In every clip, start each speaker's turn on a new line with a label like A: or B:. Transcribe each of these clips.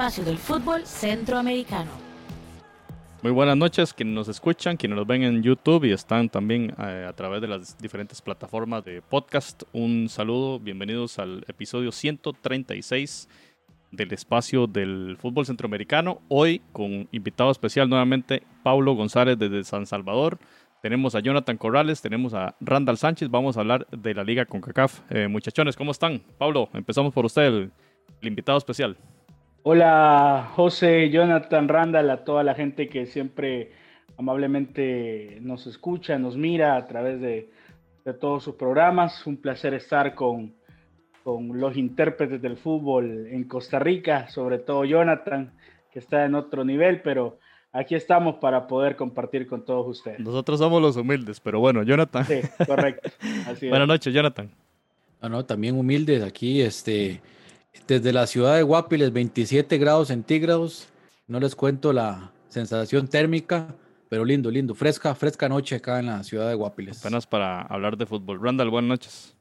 A: el espacio del fútbol centroamericano.
B: Muy buenas noches, quienes nos escuchan, quienes nos ven en YouTube y están también eh, a través de las diferentes plataformas de podcast. Un saludo, bienvenidos al episodio 136 del espacio del fútbol centroamericano. Hoy con invitado especial nuevamente, Paulo González desde San Salvador. Tenemos a Jonathan Corrales, tenemos a Randall Sánchez. Vamos a hablar de la liga con CACAF. Eh, muchachones, ¿cómo están? Pablo, empezamos por usted, el, invitado especial.
C: Hola, José, Jonathan, Randall, a toda la gente que siempre amablemente nos escucha, nos mira a través de, todos sus programas. Un placer estar con, con los intérpretes del fútbol en Costa Rica, sobre todo Jonathan, que está en otro nivel, pero aquí estamos para poder compartir con todos ustedes.
B: Nosotros somos los humildes, pero bueno, Jonathan.
C: Sí, correcto.
B: Buenas noches, Jonathan.
D: No, no, también humildes aquí, este, desde la ciudad de Guapiles, 27 grados centígrados. No les cuento la sensación térmica, pero lindo, lindo. Fresca, fresca noche acá en la ciudad de Guapiles.
B: Apenas para hablar de fútbol. Randall, buenas noches.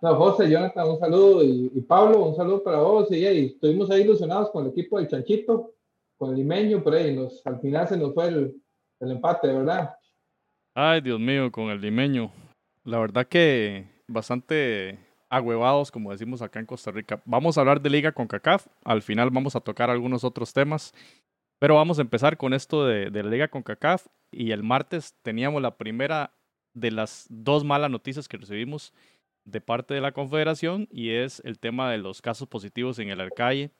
E: No, José, Jonathan, un saludo. Y, Pablo, un saludo para vos. Y, y, estuvimos ahí ilusionados con el equipo del Chanchito con el limeño, pero ahí nos, al final se nos fue el, el empate, ¿verdad?
B: Ay, Dios mío, con el limeño. La verdad que bastante agüevados, como decimos acá en Costa Rica. Vamos a hablar de Liga con CACAF. Al final vamos a tocar algunos otros temas. Pero vamos a empezar con esto de, de la Liga con CACAF. Y el martes teníamos la primera de las dos malas noticias que recibimos de parte de la Confederación y es el tema de los casos positivos en el Arcalle.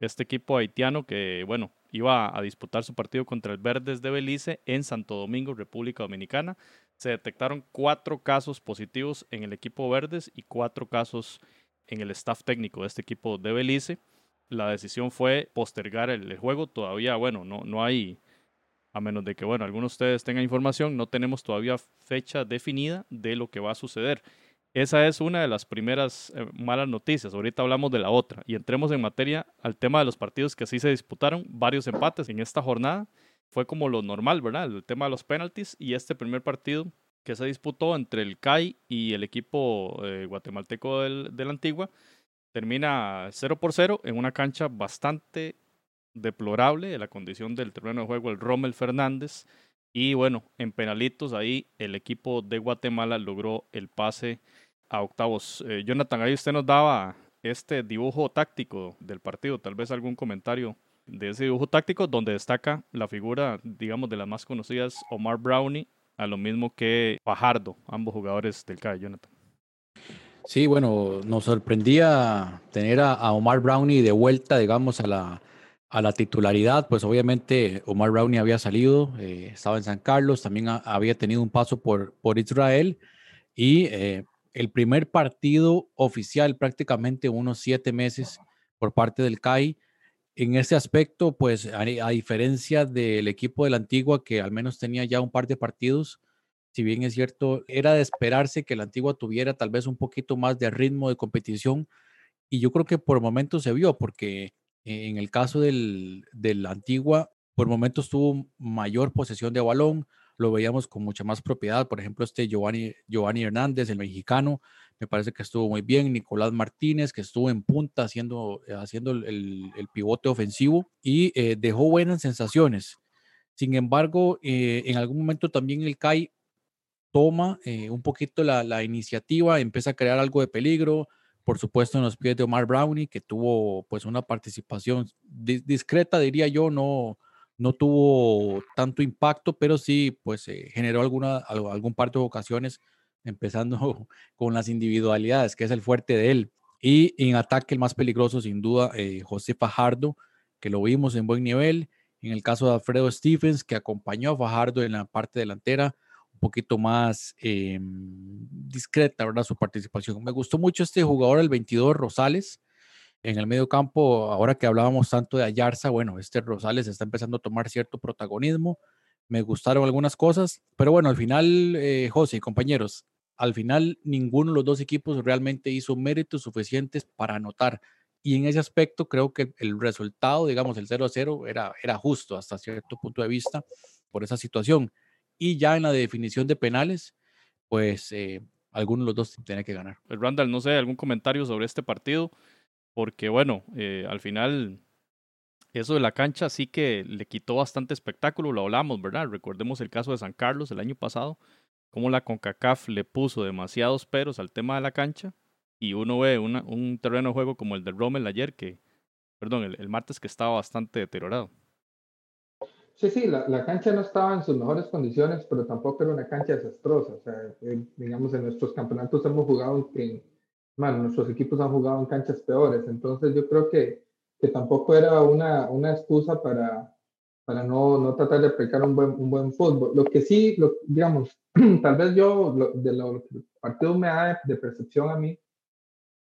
B: Este equipo haitiano que, bueno, iba a disputar su partido contra el Verdes de Belice en Santo Domingo, República Dominicana. Se detectaron cuatro casos positivos en el equipo Verdes y cuatro casos en el staff técnico de este equipo de Belice. La decisión fue postergar el, juego. Todavía, bueno, no, no hay, a menos de que, bueno, algunos de ustedes tengan información, no tenemos todavía fecha definida de lo que va a suceder. Esa es una de las primeras eh, malas noticias. Ahorita hablamos de la otra. Y entremos en materia al tema de los partidos que sí se disputaron. Varios empates en esta jornada. Fue como lo normal, ¿verdad? El tema de los penaltis. Y este primer partido que se disputó entre el CAI y el equipo eh, guatemalteco del, de la Antigua termina 0 por 0 en una cancha bastante deplorable de la condición del terreno de juego, el Rommel Fernández. Y bueno, en penalitos ahí el equipo de Guatemala logró el pase a octavos. Eh, Jonathan, ahí usted nos daba este dibujo táctico del partido, tal vez algún comentario de ese dibujo táctico donde destaca la figura, digamos, de las más conocidas, Omar Brownie, a lo mismo que Fajardo, ambos jugadores del CAE, Jonathan.
D: Sí, bueno, nos sorprendía tener a, Omar Brownie de vuelta, digamos, a la, a la titularidad. Pues obviamente Omar Brownie había salido, eh, estaba en San Carlos, también había tenido un paso por, por Israel y eh, el primer partido oficial prácticamente unos siete meses por parte del CAI. En ese aspecto, pues a, diferencia del equipo de la Antigua, que al menos tenía ya un par de partidos, si bien es cierto, era de esperarse que la Antigua tuviera tal vez un poquito más de ritmo de competición. Y yo creo que por momentos se vio, porque en el caso del, la Antigua, por momentos tuvo mayor posesión de balón, lo veíamos con mucha más propiedad. Por ejemplo, este Giovanni, Giovanni Hernández, el mexicano, me parece que estuvo muy bien. Nicolás Martínez, que estuvo en punta haciendo, eh, haciendo el, pivote ofensivo y eh, dejó buenas sensaciones. Sin embargo, eh, en algún momento también el CAI toma un poquito la, iniciativa, empieza a crear algo de peligro, por supuesto en los pies de Omar Brownie, que tuvo pues una participación discreta, diría yo, no, no tuvo tanto impacto, pero sí, pues eh, generó alguna, algún par de ocasiones, empezando con las individualidades, que es el fuerte de él. Y en ataque el más peligroso, sin duda, eh, José Fajardo, que lo vimos en buen nivel. En el caso de Alfredo Stephens, que acompañó a Fajardo en la parte delantera, un poquito más eh, discreta, ¿verdad? Su participación. Me gustó mucho este jugador, el 22 Rosales, en el medio campo, ahora que hablábamos tanto de Ayarza, bueno, este Rosales está empezando a tomar cierto protagonismo. Me gustaron algunas cosas, pero bueno, al final, eh, José compañeros, al final ninguno de los dos equipos realmente hizo méritos suficientes para anotar. Y en ese aspecto creo que el resultado, digamos, el 0 a 0, era, era justo hasta cierto punto de vista por esa situación. Y ya en la definición de penales, pues eh, alguno de los dos tiene que ganar.
B: El Randall, no sé, algún comentario sobre este partido porque bueno, eh, al final eso de la cancha sí que le quitó bastante espectáculo, lo hablamos, ¿verdad? Recordemos el caso de San Carlos el año pasado, cómo la CONCACAF le puso demasiados peros al tema de la cancha y uno ve un terreno de juego como el de Rommel ayer, que, perdón, el, martes que estaba bastante deteriorado.
E: Sí, sí, la, la, cancha no estaba en sus mejores condiciones, pero tampoco era una cancha desastrosa. O sea, eh, digamos, en nuestros campeonatos hemos jugado en, bueno, nuestros equipos han jugado en canchas peores. Entonces yo creo que, que tampoco era una, una excusa para, para no, no tratar de aplicar un buen, un buen fútbol. Lo que sí, lo, digamos, tal vez yo, de lo que el partido me da de percepción a mí,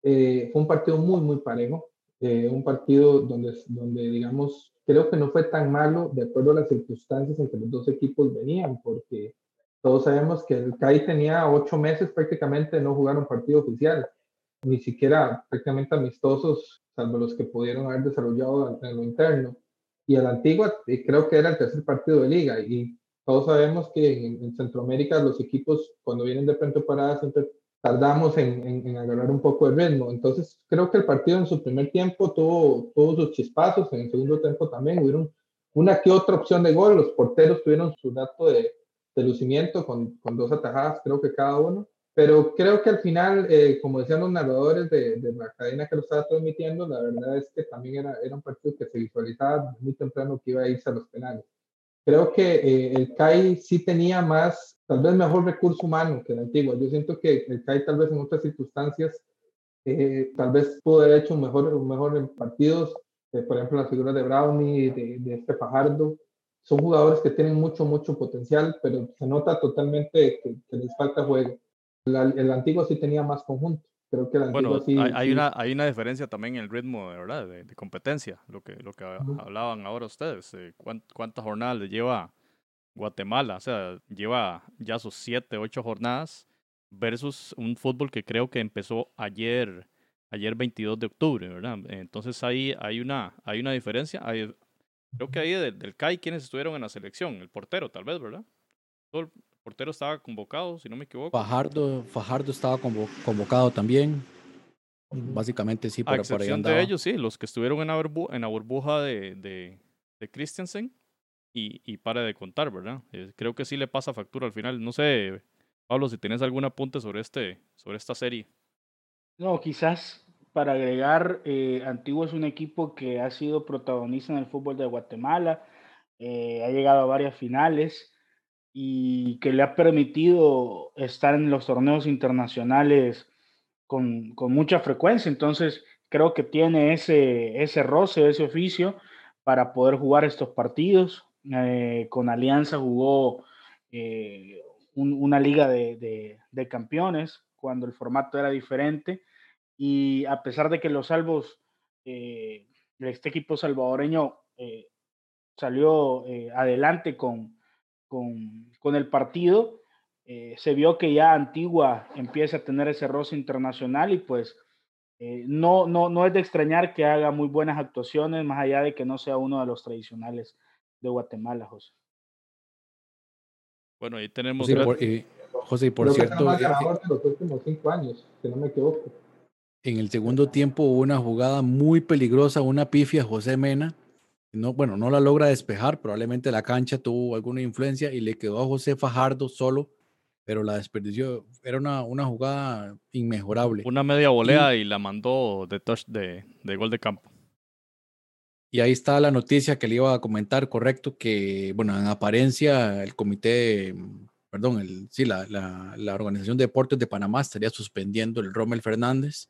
E: eh, fue un partido muy, muy parejo, eh, un partido donde, donde, digamos, creo que no fue tan malo de acuerdo a las circunstancias en que los dos equipos venían, porque todos sabemos que el CAI tenía ocho meses prácticamente de no jugar un partido oficial, ni siquiera prácticamente amistosos, salvo los que pudieron haber desarrollado en lo interno. Y el Antigua eh, creo que era el tercer partido de liga y todos sabemos que en, en Centroamérica los equipos cuando vienen de pretemporada siempre tardamos en, en, agarrar un poco el ritmo. Entonces, creo que el partido en su primer tiempo tuvo, todos sus chispazos, en el segundo tiempo también hubieron una que otra opción de gol, los porteros tuvieron su dato de, de lucimiento con, con, dos atajadas, creo que cada uno, pero creo que al final, eh, como decían los narradores de, de, la cadena que lo estaba transmitiendo, la verdad es que también era, era un partido que se visualizaba muy temprano que iba a irse a los penales. Creo que eh, el CAI sí tenía más tal vez mejor recurso humano que el antiguo. Yo siento que el CAI tal vez en otras circunstancias eh, tal vez pudo haber hecho mejor, mejor en partidos, eh, por ejemplo la figura de Brownie, de, de este Fajardo, son jugadores que tienen mucho, mucho potencial, pero se nota totalmente que, les falta juego. El antiguo sí tenía más conjunto. Creo que el
B: bueno,
E: sí,
B: hay, Una, hay una diferencia también en el ritmo de verdad de, competencia, lo que, lo que hablaban ahora ustedes. Eh, ¿Cuántas jornadas le lleva Guatemala, o sea, lleva ya sus siete, ocho jornadas versus un fútbol que creo que empezó ayer, ayer 22 de octubre, ¿verdad? Entonces ahí hay una, hay una diferencia. creo que ahí del, del CAI quienes estuvieron en la selección, el portero tal vez, ¿verdad? Portero estaba convocado, si no me equivoco.
D: Fajardo, Fajardo estaba convocado también. Básicamente sí,
B: pero por ahí de ellos, sí, los que estuvieron en la, en la burbuja de, de, de Christensen y, y pare de contar, ¿verdad? Eh, creo que sí le pasa factura al final. No sé, Pablo, si tienes algún apunte sobre, este, sobre esta serie.
C: No, quizás para agregar, eh, Antiguo es un equipo que ha sido protagonista en el fútbol de Guatemala, eh, ha llegado a varias finales y que le ha permitido estar en los torneos internacionales con, con mucha frecuencia. Entonces, creo que tiene ese, ese roce, ese oficio para poder jugar estos partidos. Eh, con Alianza jugó eh, una liga de, campeones cuando el formato era diferente y a pesar de que los salvos, eh, este equipo salvadoreño salió adelante con, con, el partido, se vio que ya Antigua empieza a tener ese roce internacional y pues no, no, no es de extrañar que haga muy buenas actuaciones, más allá de que no sea uno de los tradicionales de Guatemala, José.
B: Bueno, ahí tenemos.
D: José, por, cierto.
E: Eh, los últimos cinco años, si no me equivoco.
D: En el segundo tiempo hubo una jugada muy peligrosa, una pifia José Mena. No, bueno, no la logra despejar, probablemente la cancha tuvo alguna influencia y le quedó a José Fajardo solo, pero la desperdició. Era una, una jugada inmejorable.
B: Una media volea y, la mandó de touch de, de gol de campo.
D: Y ahí está la noticia que le iba a comentar, correcto, que, bueno, en apariencia el comité, perdón, el, sí, la, la, Organización de Deportes de Panamá estaría suspendiendo el Rommel Fernández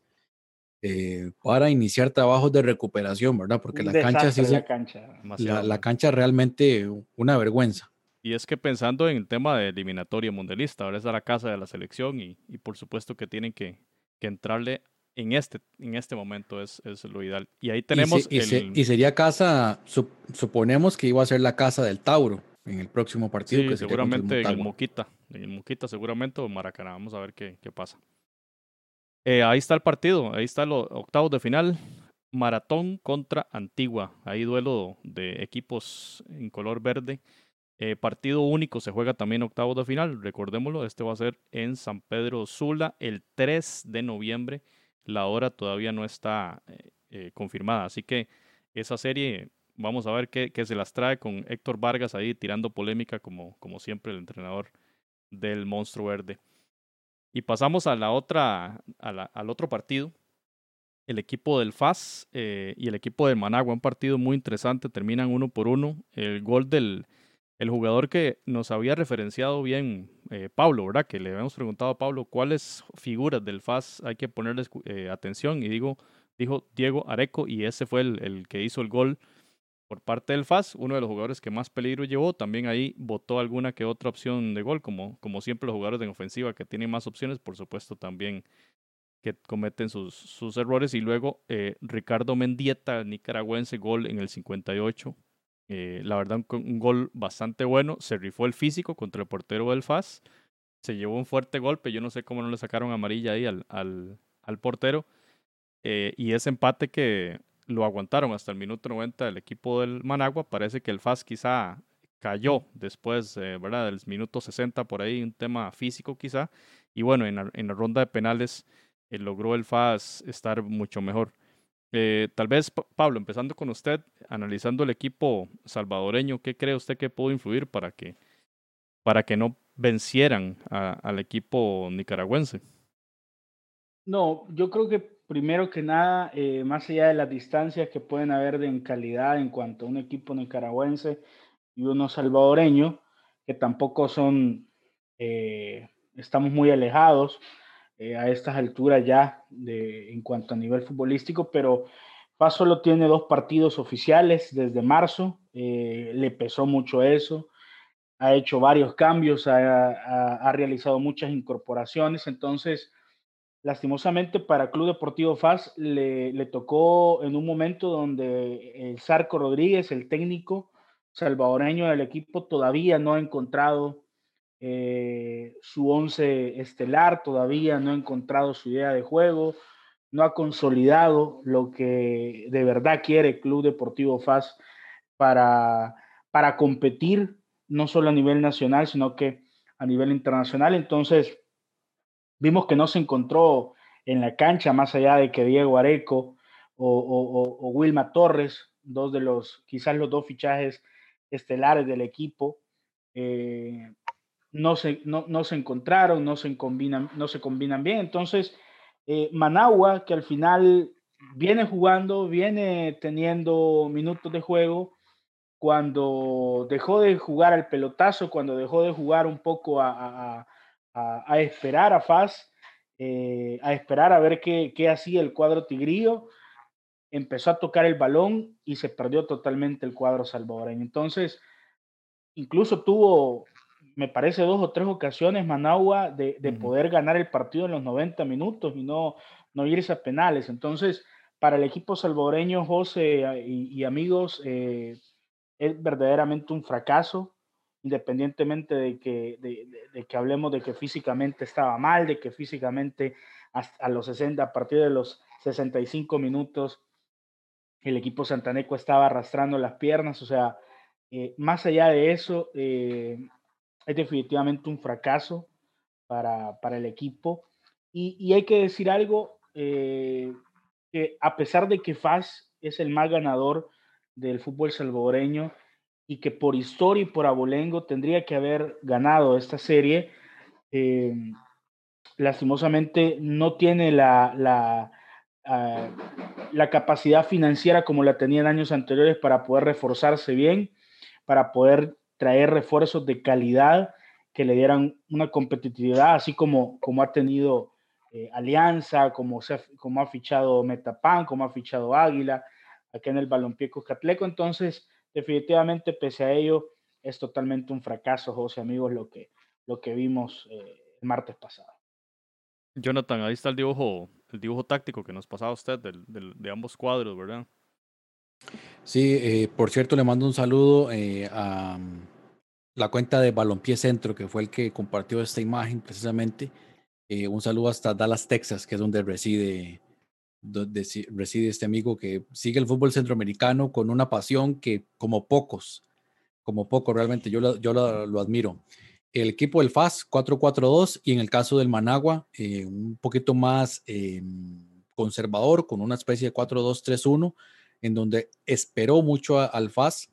D: eh, para iniciar trabajos de recuperación, ¿verdad? Porque la cancha, sí,
C: la, cancha.
D: La, la cancha realmente una vergüenza.
B: Y es que pensando en el tema de eliminatoria mundialista, ahora es a la casa de la selección y, y por supuesto que tienen que, que entrarle en este, en este momento es, es lo ideal. Y ahí tenemos.
D: Y, sería casa, suponemos que iba a ser la casa del Tauro en el próximo partido.
B: que seguramente en el Moquita. En el Moquita, seguramente, o Maracaná. Vamos a ver qué, qué pasa. Eh, ahí está el partido, ahí está los octavos de final. Maratón contra Antigua. Ahí duelo de equipos en color verde. Eh, partido único se juega también octavos de final. Recordémoslo, este va a ser en San Pedro Sula el 3 de noviembre la hora todavía no está eh, eh, confirmada. Así que esa serie vamos a ver qué, qué, se las trae con Héctor Vargas ahí tirando polémica como, como siempre el entrenador del Monstruo Verde. Y pasamos a la otra, a la, al otro partido, el equipo del FAS eh, y el equipo del Managua, un partido muy interesante, terminan uno por uno. El gol del el jugador que nos había referenciado bien eh, Pablo, ¿verdad? Que le habíamos preguntado a Pablo cuáles figuras del FAS hay que ponerles eh, atención y digo, dijo Diego Areco y ese fue el, el, que hizo el gol por parte del FAS, uno de los jugadores que más peligro llevó, también ahí votó alguna que otra opción de gol, como, como siempre los jugadores en ofensiva que tienen más opciones, por supuesto también que cometen sus, sus errores. Y luego eh, Ricardo Mendieta, nicaragüense, gol en el 58. Eh, la verdad, un, un, gol bastante bueno. Se rifó el físico contra el portero del FAS. Se llevó un fuerte golpe. Yo no sé cómo no le sacaron amarilla ahí al, al, al portero. Eh, y ese empate que lo aguantaron hasta el minuto 90 del equipo del Managua. Parece que el FAS quizá cayó después, eh, ¿verdad? Del minuto 60 por ahí, un tema físico quizá. Y bueno, en la, ronda de penales eh, logró el FAS estar mucho mejor. Eh, tal vez, Pablo, empezando con usted, analizando el equipo salvadoreño, ¿qué cree usted que pudo influir para que, para que no vencieran al equipo nicaragüense?
C: No, yo creo que primero que nada, eh, más allá de las distancias que pueden haber de en calidad en cuanto a un equipo nicaragüense y uno salvadoreño, que tampoco son, eh, estamos muy alejados, eh, a estas alturas ya de, en cuanto a nivel futbolístico, pero FAS solo tiene dos partidos oficiales desde marzo, eh, le pesó mucho eso, ha hecho varios cambios, ha, ha, ha, realizado muchas incorporaciones, entonces lastimosamente para Club Deportivo FAS le, le tocó en un momento donde el Sarco Rodríguez, el técnico salvadoreño del equipo, todavía no ha encontrado eh, su once estelar, todavía no ha encontrado su idea de juego, no ha consolidado lo que de verdad quiere Club Deportivo FAS para, para competir, no solo a nivel nacional, sino que a nivel internacional. Entonces, vimos que no se encontró en la cancha, más allá de que Diego Areco o, Wilma Torres, dos de los, quizás los dos fichajes estelares del equipo, eh, no se, no, no se encontraron, no se combinan, no se combinan bien. Entonces, eh, Managua, que al final viene jugando, viene teniendo minutos de juego, cuando dejó de jugar al pelotazo, cuando dejó de jugar un poco a, a, a esperar a Faz, eh, a esperar a ver qué, qué hacía el cuadro tigrío, empezó a tocar el balón y se perdió totalmente el cuadro salvadoreño. Entonces, incluso tuvo me parece, dos o tres ocasiones Managua de, de uh -huh. poder ganar el partido en los 90 minutos y no, no irse a penales. Entonces, para el equipo salvadoreño, José y, y amigos, eh, es verdaderamente un fracaso, independientemente de que, de, que hablemos de que físicamente estaba mal, de que físicamente a los 60, a partir de los 65 minutos, el equipo santaneco estaba arrastrando las piernas, o sea, eh, más allá de eso, eh, es definitivamente un fracaso para, para el equipo. Y, y, hay que decir algo, eh, que a pesar de que FAS es el más ganador del fútbol salvadoreño y que por historia y por abolengo tendría que haber ganado esta serie, eh, lastimosamente no tiene la, la, uh, la capacidad financiera como la tenía en años anteriores para poder reforzarse bien, para poder traer refuerzos de calidad que le dieran una competitividad, así como, como ha tenido eh, Alianza, como, ha, como ha fichado Metapan, como ha fichado Águila, aquí en el Balompié Cuscatleco. Entonces, definitivamente, pese a ello, es totalmente un fracaso, José, amigos, lo que, lo que vimos eh, el martes pasado.
B: Jonathan, ahí está el dibujo, el dibujo táctico que nos pasaba usted del, del, de ambos cuadros, ¿verdad?
D: Sí, eh, por cierto, le mando un saludo eh, a mm, la cuenta de Balompié Centro, que fue el que compartió esta imagen precisamente. Eh, un saludo hasta Dallas, Texas, que es donde reside, donde reside este amigo que sigue el fútbol centroamericano con una pasión que como pocos, como pocos realmente, yo, yo lo, lo admiro. El equipo del FAS 4-4-2 y en el caso del Managua un poquito más conservador con una especie de 4-2-3-1 en donde esperó mucho al FAS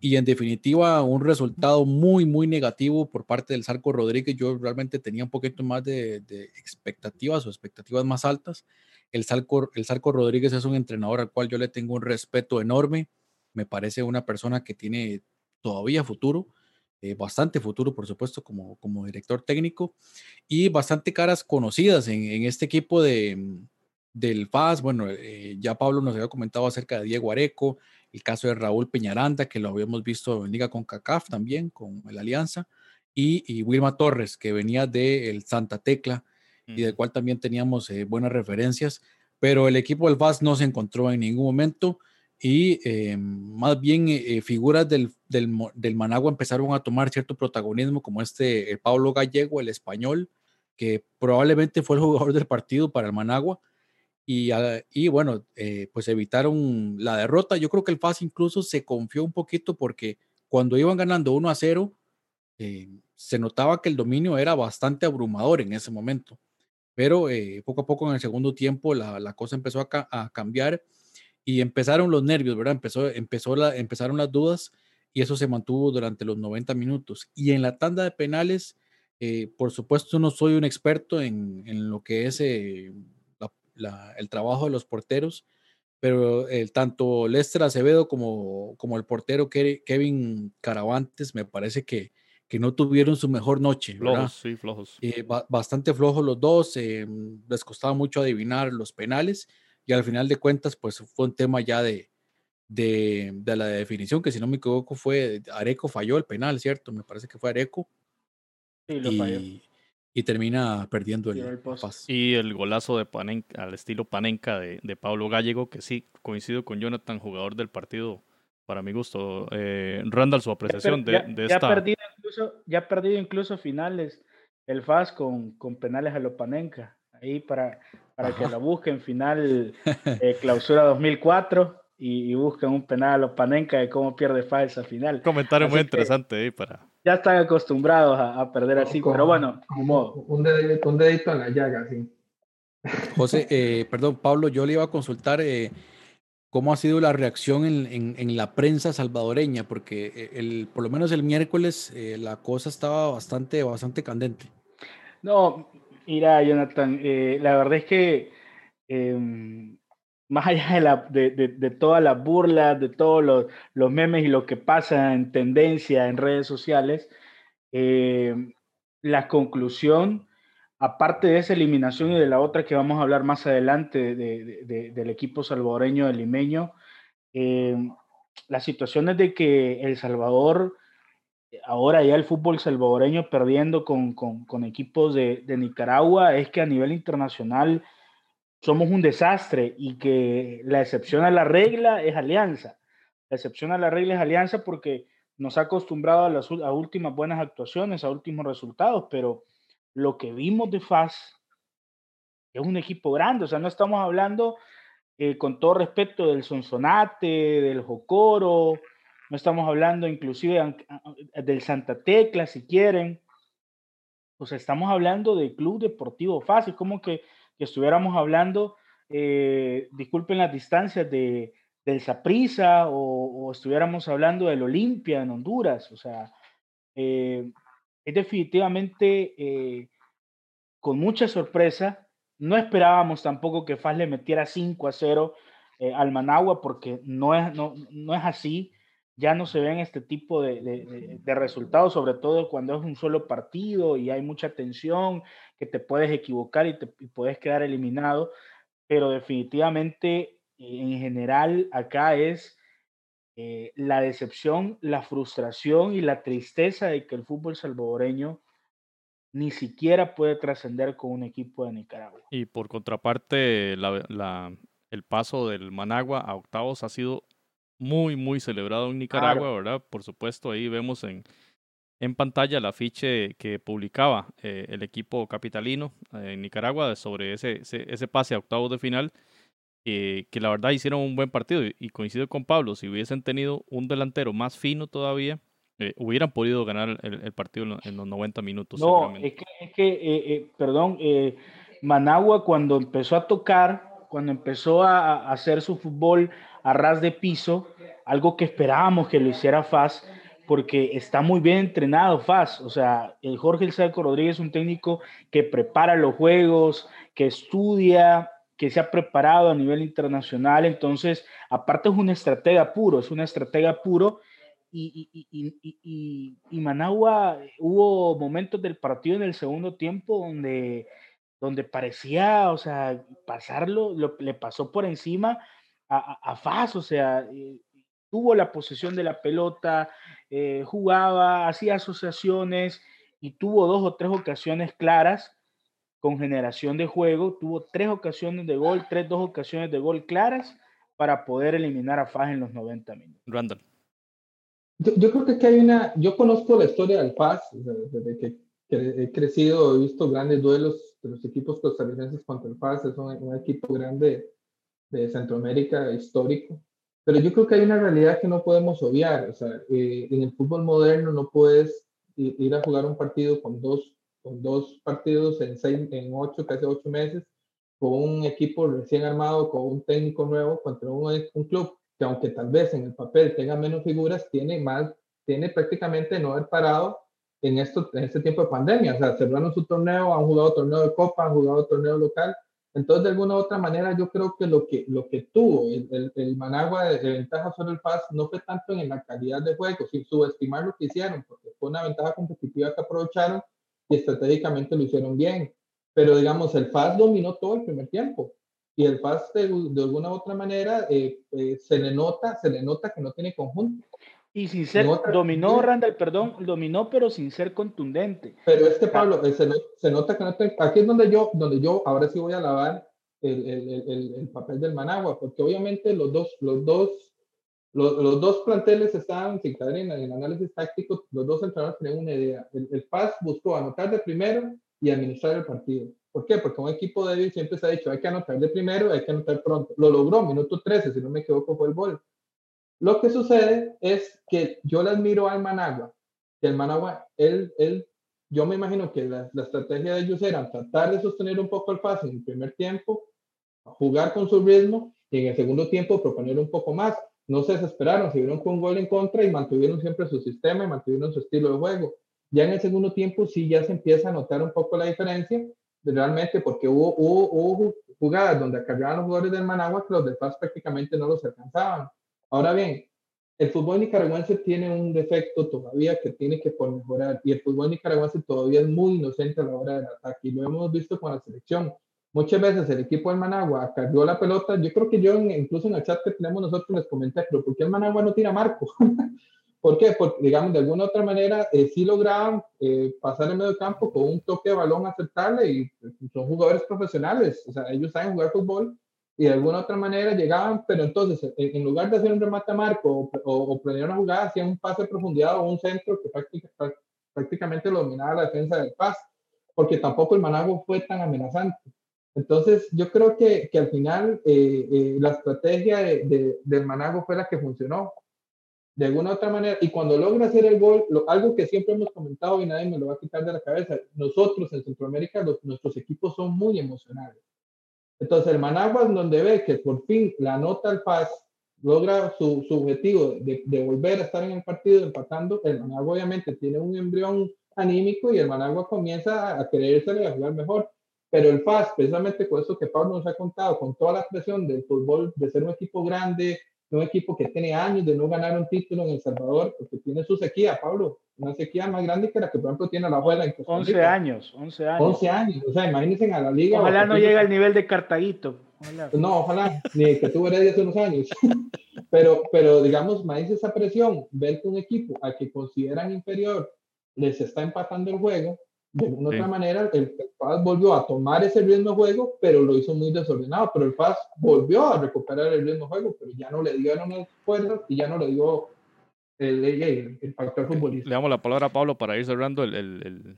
D: y en definitiva un resultado muy, muy negativo por parte del Sarco Rodríguez. Yo realmente tenía un poquito más de, expectativas o expectativas más altas. El Sarco, el Sarco Rodríguez es un entrenador al cual yo le tengo un respeto enorme. Me parece una persona que tiene todavía futuro, eh, bastante futuro, por supuesto, como, como director técnico y bastante caras conocidas en, en este equipo de, del FAS. Bueno, eh, ya Pablo nos había comentado acerca de Diego Areco, el caso de Raúl Peñaranda, que lo habíamos visto en Liga con CACAF también, con la Alianza, y, Wilma Torres, que venía del Santa Tecla y del cual también teníamos eh, buenas referencias, pero el equipo del FAS no se encontró en ningún momento y eh, más bien eh, figuras del, del, Managua empezaron a tomar cierto protagonismo, como este Pablo Gallego, el español, que probablemente fue el jugador del partido para el Managua, y, y bueno, eh, pues evitaron la derrota. Yo creo que el FAS incluso se confió un poquito porque cuando iban ganando 1 a 0, se notaba que el dominio era bastante abrumador en ese momento. Pero poco a poco en el segundo tiempo la, la cosa empezó a, cambiar y empezaron los nervios, ¿verdad? Empezó, empezó la, empezaron las dudas y eso se mantuvo durante los 90 minutos. Y en la tanda de penales, eh, por supuesto, no soy un experto en, en lo que es eh, el trabajo de los porteros, pero el, tanto Lester Acevedo como, como el portero Kevin Caravantes me parece que, que no tuvieron su mejor noche.
B: Flojos, sí, flojos.
D: Eh, bastante flojos los dos, les costaba mucho adivinar los penales y al final de cuentas, pues fue un tema ya de, de, de, la definición, que si no me equivoco fue Areco falló el penal, ¿cierto? Me parece que fue Areco.
C: Sí, lo y, falló.
D: y termina perdiendo el,
B: el Y el golazo de Panenka, al estilo Panenka de, de, Pablo Gallego, que sí, coincido con Jonathan, jugador del partido, para mi gusto. Eh, Randall, su apreciación de, de, esta...
C: Ya ha, perdido incluso, ya ha perdido incluso finales el FAS con, con penales a lo Panenka. Ahí para, para que lo busquen, final eh, clausura 2004 y, busquen un penal a los Panenka de cómo pierde falsa final.
B: Comentario muy interesante ahí para...
C: Ya están acostumbrados a, perder así, pero bueno,
E: como Un dedito, un dedito en la llaga, sí.
D: José, eh, perdón, Pablo, yo le iba a consultar eh, cómo ha sido la reacción en, en, la prensa salvadoreña, porque el, por lo menos el miércoles la cosa estaba bastante, bastante candente.
C: No, Mira, Jonathan, eh, la verdad es que em, más allá de, la, de, de, todas las burlas, de todos los, los, memes y lo que pasa en tendencia en redes sociales, em, la conclusión, aparte de esa eliminación y de la otra que vamos a hablar más adelante del equipo salvadoreño, del limeño, em, la situación es de que El Salvador ahora ya el fútbol salvadoreño perdiendo con, con, equipos de, de, Nicaragua es que a nivel internacional somos un desastre y que la excepción a la regla es Alianza. La excepción a la regla es Alianza porque nos ha acostumbrado a las a últimas buenas actuaciones, a últimos resultados, pero lo que vimos de FAS es un equipo grande, o sea, no estamos hablando eh, con todo respeto del Sonsonate, del Jocoro, no estamos hablando inclusive del Santa Tecla, si quieren. Pues estamos hablando del Club Deportivo Fácil, como que, estuviéramos hablando, eh, disculpen las distancias, de, del Saprisa o, estuviéramos hablando del Olimpia en Honduras. O sea, eh, es definitivamente eh, con mucha sorpresa. No esperábamos tampoco que FAS le metiera 5 a 0 al Managua porque no es, no, no es así ya no se ven este tipo de, resultados, sobre todo cuando es un solo partido y hay mucha tensión, que te puedes equivocar y, te, puedes quedar eliminado, pero definitivamente en general acá es eh, la decepción, la frustración y la tristeza de que el fútbol salvadoreño ni siquiera puede trascender con un equipo de Nicaragua.
B: Y por contraparte, el paso del Managua a octavos ha sido muy, muy celebrado en Nicaragua, ¿verdad? Por supuesto, ahí vemos en, en pantalla el afiche que publicaba eh, el equipo capitalino eh, en Nicaragua sobre ese, ese, pase a octavos de final, eh, que la verdad hicieron un buen partido y, coincido con Pablo, si hubiesen tenido un delantero más fino todavía, hubieran podido ganar el, partido en, los 90 minutos.
C: No, es que, es que perdón, Managua cuando empezó a tocar, cuando empezó a, hacer su fútbol a ras de piso, algo que esperábamos que lo hiciera Faz, porque está muy bien entrenado Faz. O sea, el Jorge El Saco Rodríguez es un técnico que prepara los juegos, que estudia, que se ha preparado a nivel internacional. Entonces, aparte es una estratega puro, es una estratega puro. Y, y, y, Managua, hubo momentos del partido en el segundo tiempo donde, donde parecía, o sea, pasarlo, le pasó por encima a, a, Faz, o sea, eh, tuvo la posesión de la pelota, eh, jugaba, hacía asociaciones y tuvo dos o tres ocasiones claras con generación de juego, tuvo tres ocasiones de gol, tres, dos ocasiones de gol claras para poder eliminar a Faz en los 90 minutos.
B: Randall.
E: Yo, creo que aquí hay una, yo conozco la historia del Faz, desde que he crecido, he visto grandes duelos de los equipos costarricenses contra el Faz, es un equipo grande de Centroamérica histórico. Pero yo creo que hay una realidad que no podemos obviar. O sea, eh, en el fútbol moderno no puedes ir a jugar un partido con dos, con dos partidos en, seis, en ocho, casi ocho meses, con un equipo recién armado, con un técnico nuevo, contra un, un club que aunque tal vez en el papel tenga menos figuras, tiene más, tiene prácticamente no haber parado en, esto, en este tiempo de pandemia. O sea, cerraron su torneo, han jugado torneo de copa, han jugado torneo local entonces, de alguna u otra manera, yo creo que lo que, lo que tuvo el, el, Managua de, ventaja sobre el FAS no fue tanto en la calidad de juego, sin subestimar lo que hicieron, porque fue una ventaja competitiva que aprovecharon y estratégicamente lo hicieron bien. Pero digamos, el FAS dominó todo el primer tiempo. Y el FAS, de, de alguna u otra manera, eh, eh, se, le nota, se le nota que no tiene conjunto.
C: Y sin ser, dominó Randall, perdón, dominó, pero sin ser contundente.
E: Pero es que Pablo, se, se nota que no te, aquí es donde yo, donde yo ahora sí voy a lavar el, el, el, papel del Managua, porque obviamente los dos, los dos, los, los dos planteles estaban sin caer en, el análisis táctico, los dos entrenadores tenían una idea. El, Paz buscó anotar de primero y administrar el partido. ¿Por qué? Porque un equipo débil siempre se ha dicho, hay que anotar de primero, hay que anotar pronto. Lo logró, minuto 13, si no me equivoco, fue el gol. Lo que sucede es que yo le admiro al Managua, que el Managua, él, él, yo me imagino que la, estrategia de ellos era tratar de sostener un poco el pase en el primer tiempo, jugar con su ritmo y en el segundo tiempo proponer un poco más. No se desesperaron, se vieron con un gol en contra y mantuvieron siempre su sistema y mantuvieron su estilo de juego. Ya en el segundo tiempo sí ya se empieza a notar un poco la diferencia, realmente porque hubo, hubo, jugadas donde cargaban los jugadores del Managua que los del Paz prácticamente no los alcanzaban. Ahora bien, el fútbol nicaragüense tiene un defecto todavía que tiene que por mejorar y el fútbol nicaragüense todavía es muy inocente a la hora del ataque y lo hemos visto con la selección. Muchas veces el equipo del Managua cargó la pelota. Yo creo que yo, incluso en el chat que tenemos nosotros, les comenté, pero ¿por qué el Managua no tira marco? ¿Por qué? Porque, digamos, de alguna otra manera eh, sí lograban eh, pasar el medio campo con un toque de balón aceptable y pues, son jugadores profesionales. O sea, ellos saben jugar fútbol y de alguna otra manera llegaban, pero entonces en, lugar de hacer un remate a marco o, o, una jugada, hacían un pase de profundidad o un centro que prácticamente, lo dominaba la defensa del pase, porque tampoco el Managua fue tan amenazante. Entonces, yo creo que, que al final eh, eh, la estrategia de, del Managua fue la que funcionó de alguna otra manera. Y cuando logra hacer el gol, algo que siempre hemos comentado y nadie me lo va a quitar de la cabeza, nosotros en Centroamérica, nuestros equipos son muy emocionales. Entonces, el Managua, donde ve que por fin la nota al Paz logra su, su objetivo de, de, volver a estar en el partido empatando, el Managua obviamente tiene un embrión anímico y el Managua comienza a, y a jugar mejor. Pero el FAS, precisamente con eso que Pablo nos ha contado, con toda la presión del fútbol, de ser un equipo grande, un equipo que tiene años de no ganar un título en El Salvador, porque tiene su sequía, Pablo, una sequía más grande que la que, por ejemplo, tiene la abuela en
C: Costa 11 años, 11 años.
E: 11 años, o sea, imagínense a la liga.
C: Ojalá no llegue al nivel de Cartaguito.
E: No, ojalá, ni que tuvo Heredia hace unos años. pero, pero, digamos, dice esa presión, ver que un equipo al que consideran inferior les está empatando el juego, de una otra manera, el, FAS volvió a tomar ese ritmo de juego, pero lo hizo muy desordenado. Pero el FAS volvió a recuperar el ritmo de juego, pero ya no le dieron las fuerzas y ya no le dio el, el, el factor futbolista.
B: Le damos la palabra a Pablo para ir cerrando el, el,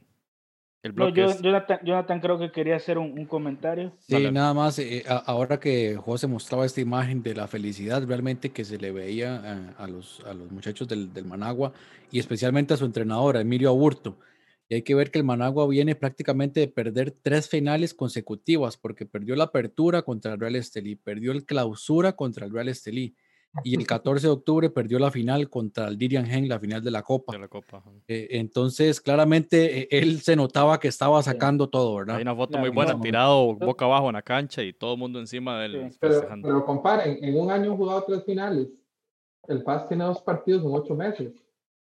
B: el
C: bloque. yo, Jonathan, Jonathan, creo que quería hacer un, un comentario.
D: Sí, nada más, eh, ahora que José mostraba esta imagen de la felicidad realmente que se le veía eh, a, los, a los muchachos del, del Managua y especialmente a su entrenador, Emilio Aburto y hay que ver que el Managua viene prácticamente de perder tres finales consecutivas, porque perdió la apertura contra el Real Estelí, perdió el clausura contra el Real Estelí. y el 14 de octubre perdió la final contra el Dirian Hen, la final de la Copa.
B: De la Copa.
D: Eh, entonces, claramente, eh, él se notaba que estaba sacando todo, ¿verdad?
B: Hay una foto
C: Claro,
B: muy buena, tirado boca abajo en la cancha y todo el mundo encima de él.
C: Sí.
E: Pero, pero comparen, en un año han jugado tres finales. El FAS tiene dos partidos en ocho meses.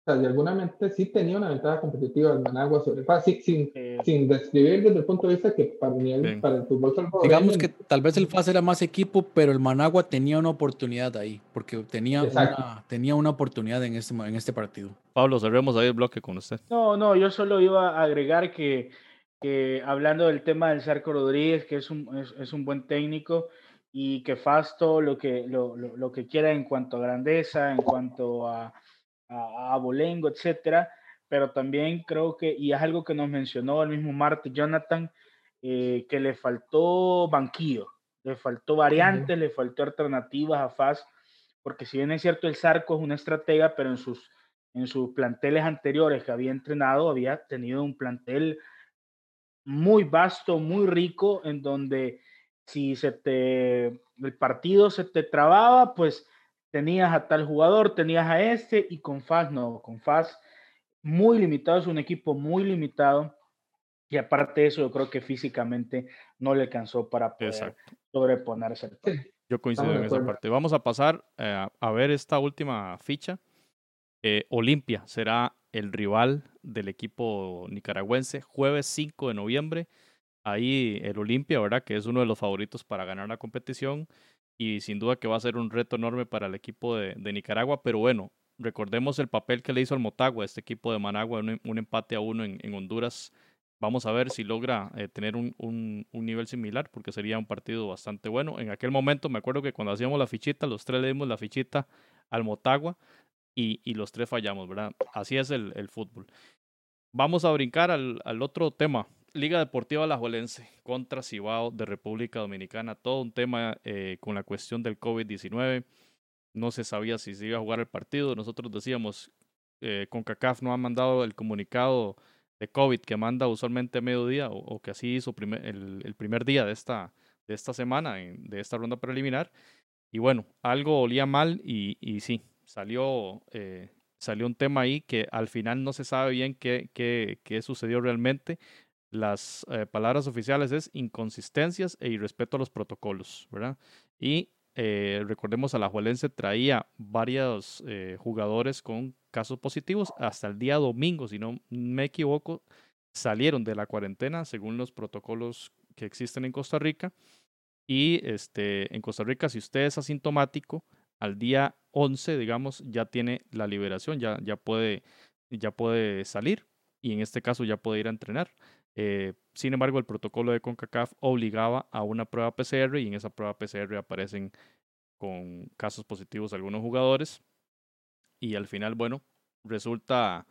E: O sea, de alguna manera sí tenía una ventaja competitiva el Managua sobre el FAS, sin, sin,
C: Eh,
E: sin describir desde el punto de vista que para, el para el fútbol salvadoreño,
D: Digamos que tal vez el FAS era más equipo, pero el Managua tenía una oportunidad ahí, porque tenía,
E: Exacto.
D: una, tenía una oportunidad en este, en este partido.
B: Pablo, cerremos ahí el bloque con usted.
C: No, no, yo solo iba a agregar que, que hablando del tema del Zarco Rodríguez, que es un, es, es un buen técnico y que Fasto lo que, lo, lo, lo que quiera en cuanto a grandeza, en cuanto a, a, a Bolengo, etcétera, pero también creo que, y es algo que nos mencionó el mismo Marte Jonathan, eh, que le faltó banquillo, le faltó variantes, le faltó alternativas a FAS, porque si bien es cierto el Zarco es una estratega, pero en sus en sus planteles anteriores que había entrenado, había tenido un plantel muy vasto, muy rico, en donde si se te, el partido se te trababa, pues tenías a tal jugador, tenías a este, y con FAS no, con FAS muy limitado, es un equipo muy limitado, y aparte de eso, yo creo que físicamente no le alcanzó para poder
B: Exacto.
C: sobreponerse. al partido.
B: Yo coincido
E: Estamos
B: en esa parte. Vamos a pasar eh, a ver esta última ficha. Eh, Olimpia será el rival del equipo nicaragüense jueves 5 de noviembre. Ahí el Olimpia, ¿verdad? Que es uno de los favoritos para ganar la competición y sin duda que va a ser un reto enorme para el equipo de, de Nicaragua. Pero bueno, recordemos el papel que le hizo al Motagua, este equipo de Managua, un, un empate a uno en, en Honduras. Vamos a ver si logra eh, tener un, un, un, nivel similar, porque sería un partido bastante bueno. En aquel momento me acuerdo que cuando hacíamos la fichita, los tres le dimos la fichita al Motagua y, y los tres fallamos, ¿verdad? Así es el, el fútbol. Vamos a brincar al, al, otro tema. Liga Deportiva Alajuelense contra Cibao de República Dominicana. Todo un tema eh, con la cuestión del COVID-19. No se sabía si se iba a jugar el partido. Nosotros decíamos, eh, CONCACAF no ha mandado el comunicado de COVID que manda usualmente a mediodía o, o que así hizo primer, el, el, primer día de esta, de esta semana, en, de esta ronda preliminar. Y bueno, algo olía mal y, y sí, salió, eh, salió un tema ahí que al final no se sabe bien qué, qué, qué sucedió realmente. Las eh, palabras oficiales es inconsistencias e irrespeto a los protocolos, ¿verdad? Y eh, recordemos a la Juelense traía varios eh, jugadores con casos positivos hasta el día domingo, si no me equivoco, salieron de la cuarentena según los protocolos que existen en Costa Rica. Y este, en Costa Rica, si usted es asintomático, al día 11, digamos, ya tiene la liberación, ya, ya, puede, ya puede salir y en este caso ya puede ir a entrenar. Eh, sin embargo, el protocolo de CONCACAF obligaba a una prueba PCR y en esa prueba PCR aparecen con casos positivos algunos jugadores. Y al final, bueno, resulta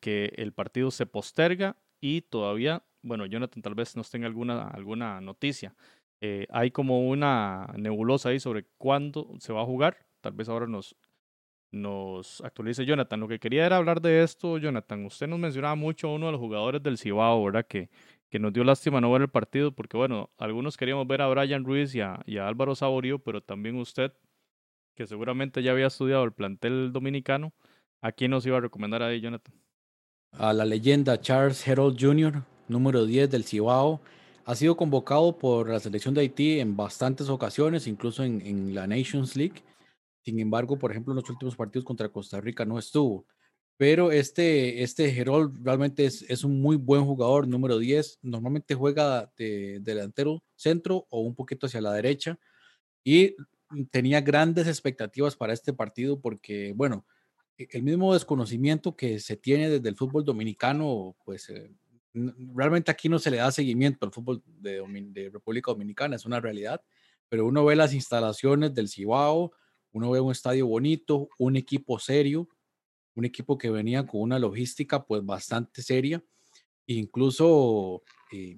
B: que el partido se posterga y todavía, bueno, Jonathan tal vez nos tenga alguna, alguna noticia. Eh, hay como una nebulosa ahí sobre cuándo se va a jugar. Tal vez ahora nos, nos actualice Jonathan. Lo que quería era hablar de esto, Jonathan. Usted nos mencionaba mucho a uno de los jugadores del Cibao, ¿verdad? Que, que nos dio lástima no ver el partido, porque bueno, algunos queríamos ver a Brian Ruiz y a, Álvaro Saborío, pero también usted, que seguramente ya había estudiado el plantel dominicano, ¿a quién nos iba a recomendar ahí, Jonathan?
D: A la leyenda Charles Herold Jr., número 10 del Cibao. Ha sido convocado por la selección de Haití en bastantes ocasiones, incluso en, en la Nations League. Sin embargo, por ejemplo, en los últimos partidos contra Costa Rica no estuvo. Pero este, este Herold realmente es, es, un muy buen jugador, número 10. Normalmente juega de, de, delantero centro o un poquito hacia la derecha. Y tenía grandes expectativas para este partido porque, bueno, el mismo desconocimiento que se tiene desde el fútbol dominicano, pues eh, realmente aquí no se le da seguimiento al fútbol de, de, República Dominicana, es una realidad, pero uno ve las instalaciones del Cibao, uno ve un estadio bonito, un equipo serio, un equipo que venía con una logística pues bastante seria, incluso eh,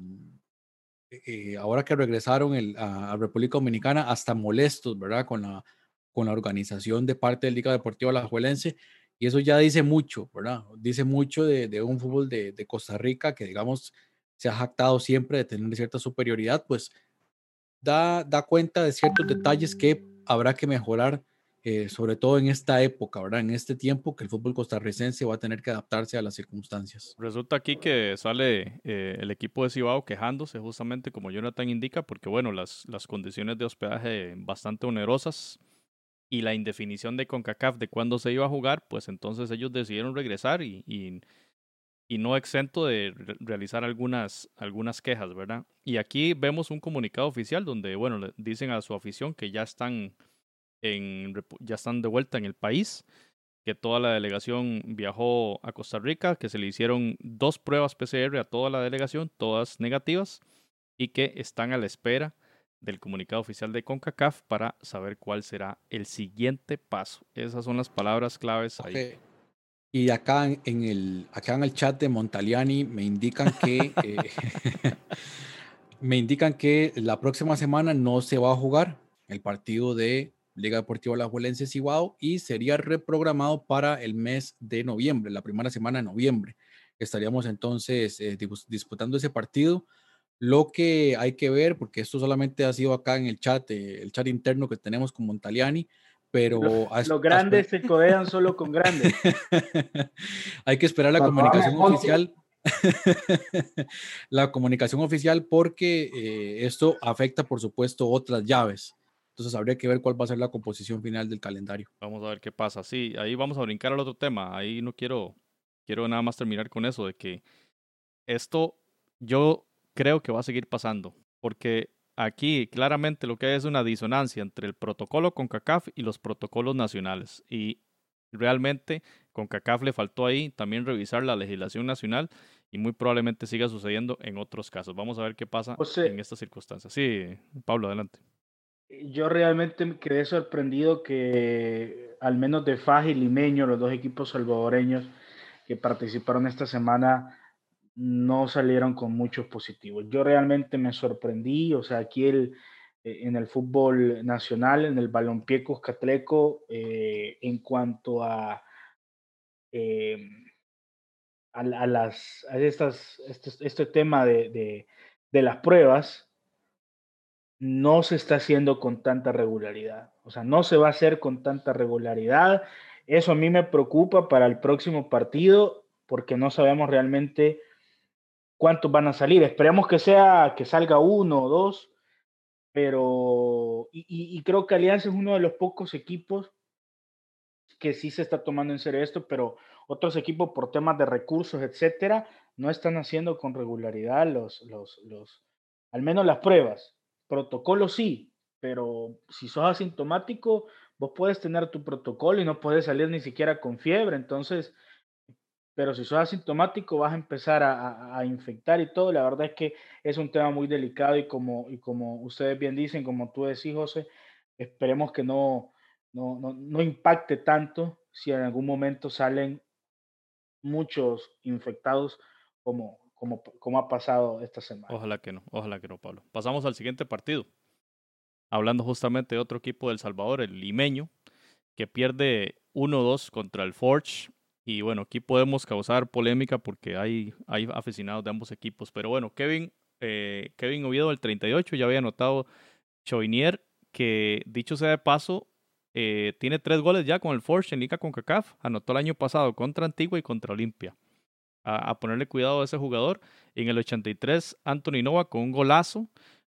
D: eh, ahora que regresaron el, a, República Dominicana, hasta molestos, ¿verdad? Con la, con la organización de parte de Liga Deportiva Alajuelense, y eso ya dice mucho, ¿verdad? Dice mucho de, de un fútbol de, de, Costa Rica que, digamos, se ha jactado siempre de tener cierta superioridad, pues da, da cuenta de ciertos detalles que habrá que mejorar eh, sobre todo en esta época, ¿verdad? En este tiempo que el fútbol costarricense va a tener que adaptarse a las circunstancias.
B: Resulta aquí que sale eh, el equipo de Cibao quejándose justamente como Jonathan indica, porque bueno, las, las condiciones de hospedaje bastante onerosas y la indefinición de CONCACAF de cuándo se iba a jugar, pues entonces ellos decidieron regresar y, y, y no exento de realizar algunas, algunas quejas, ¿verdad? Y aquí vemos un comunicado oficial donde, bueno, le dicen a su afición que ya están ya están de vuelta en el país, que toda la delegación viajó a Costa Rica, que se le hicieron dos pruebas PCR a toda la delegación, todas negativas, y que están a la espera del comunicado oficial de CONCACAF para saber cuál será el siguiente paso. Esas son las palabras claves ahí.
D: Y acá en el, acá en el chat de Montaliani me indican que eh, me indican que la próxima semana no se va a jugar el partido de Liga Deportiva La Juelense Cibao y sería reprogramado para el mes de noviembre, la primera semana de noviembre. Estaríamos entonces eh, disputando ese partido. Lo que hay que ver, porque esto solamente ha sido acá en el chat, eh, el chat interno que tenemos con Montaliani, pero...
C: Los, grandes se codean solo con grandes.
D: hay que esperar la comunicación oficial. la comunicación oficial porque eh, esto afecta, por supuesto, otras llaves. Entonces habría que ver cuál va a ser la composición final del calendario.
B: Vamos a ver qué pasa. Sí, ahí vamos a brincar al otro tema. Ahí no quiero, quiero nada más terminar con eso, de que esto yo creo que va a seguir pasando, porque aquí claramente lo que hay es una disonancia entre el protocolo con CACAF y los protocolos nacionales. Y realmente con CACAF le faltó ahí también revisar la legislación nacional y muy probablemente siga sucediendo en otros casos. Vamos a ver qué pasa en estas circunstancias. Sí, Pablo, adelante
C: yo realmente quedé sorprendido que al menos de Faj y Limeño, los dos equipos salvadoreños que participaron esta semana, no salieron con muchos positivos. Yo realmente me sorprendí, o sea, aquí el, eh, en el fútbol nacional, en el balompié cuscatleco, eh, en cuanto a, eh, a, las, a estas, este, este tema de, de, de las pruebas, no se está haciendo con tanta regularidad. O sea, no se va a hacer con tanta regularidad. Eso a mí me preocupa para el próximo partido porque no sabemos realmente cuántos van a salir. Esperemos que sea que salga uno o dos, pero y, creo que Alianza es uno de los pocos equipos que sí se está tomando en serio esto, pero otros equipos por temas de recursos, etcétera, no están haciendo con regularidad los, los, los, al menos las pruebas. Protocolo sí, pero si sos asintomático, vos puedes tener tu protocolo y no puedes salir ni siquiera con fiebre. Entonces, pero si sos asintomático vas a empezar a, infectar y todo. La verdad es que es un tema muy delicado y como, y como ustedes bien dicen, como tú decís, José, esperemos que no, no, no, no impacte tanto si en algún momento salen muchos infectados como, como, ha pasado esta semana.
B: Ojalá que no, ojalá que no, Pablo. Pasamos al siguiente partido. Hablando justamente de otro equipo del Salvador, el limeño, que pierde 1-2 contra el Forge. Y bueno, aquí podemos causar polémica porque hay, hay aficionados de ambos equipos. Pero bueno, Kevin, eh, Kevin Oviedo, el 38, ya había anotado Chovinier, que dicho sea de paso, eh, tiene tres goles ya con el Forge en Liga con CACAF. Anotó el año pasado contra Antigua y contra Olimpia a, ponerle cuidado a ese jugador. En el 83, Anthony Nova con un golazo,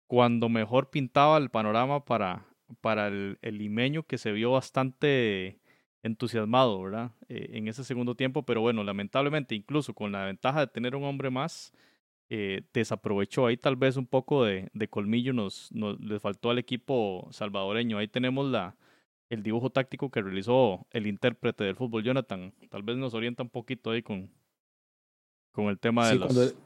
B: cuando mejor pintaba el panorama para, para el limeño que se vio bastante entusiasmado, ¿verdad? Eh, en ese segundo tiempo, pero bueno, lamentablemente, incluso con la ventaja de tener un hombre más, eh, desaprovechó ahí tal vez un poco de, de colmillo, nos, nos le faltó al equipo salvadoreño. Ahí tenemos la, el dibujo táctico que realizó el intérprete del fútbol, Jonathan. Tal vez nos orienta un poquito ahí con, con el tema de.
D: Cuando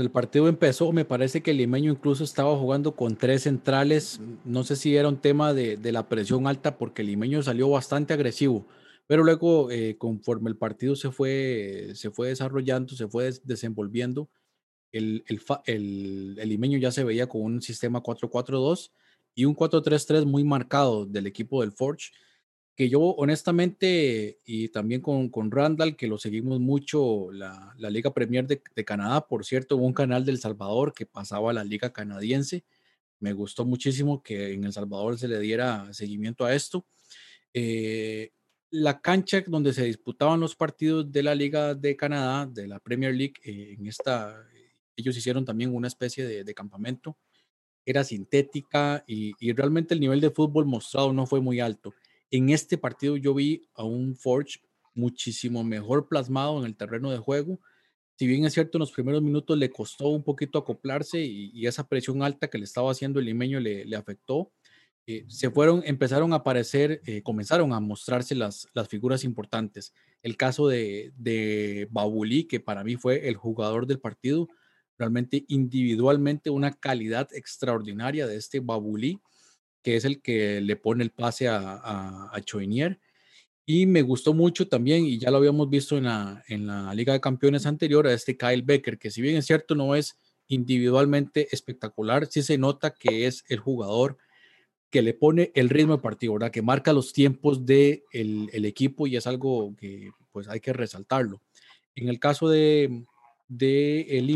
D: el partido empezó, me parece que el limeño incluso estaba jugando con tres centrales. No sé si era un tema de, de la presión alta, porque el limeño salió bastante agresivo. Pero luego, eh, conforme el partido se fue, se fue desarrollando, se fue desenvolviendo, el, el, el, el, limeño ya se veía con un sistema 4-4-2 y un 4-3-3 muy marcado del equipo del Forge que yo honestamente, y también con, con Randall, que lo seguimos mucho, la, la Liga Premier de, Canadá, por cierto, hubo un canal del Salvador que pasaba a la Liga Canadiense. Me gustó muchísimo que en El Salvador se le diera seguimiento a esto. Eh, la cancha donde se disputaban los partidos de la Liga de Canadá, de la Premier League, eh, en esta, ellos hicieron también una especie de, campamento, era sintética y, realmente el nivel de fútbol mostrado no fue muy alto. En este partido yo vi a un Forge muchísimo mejor plasmado en el terreno de juego. Si bien es cierto, en los primeros minutos le costó un poquito acoplarse y, esa presión alta que le estaba haciendo el limeño le, afectó, eh, se fueron, empezaron a aparecer, eh, comenzaron a mostrarse las, las figuras importantes. El caso de, de Babulí, que para mí fue el jugador del partido, realmente individualmente una calidad extraordinaria de este Babulí, que es el que le pone el pase a, a, Choinier. Y me gustó mucho también, y ya lo habíamos visto en la, en la Liga de Campeones anterior, a este Kyle Becker, que si bien es cierto no es individualmente espectacular, sí se nota que es el jugador que le pone el ritmo de partido, ¿verdad? Que marca los tiempos del de el equipo y es algo que pues hay que resaltarlo. En el caso de, de el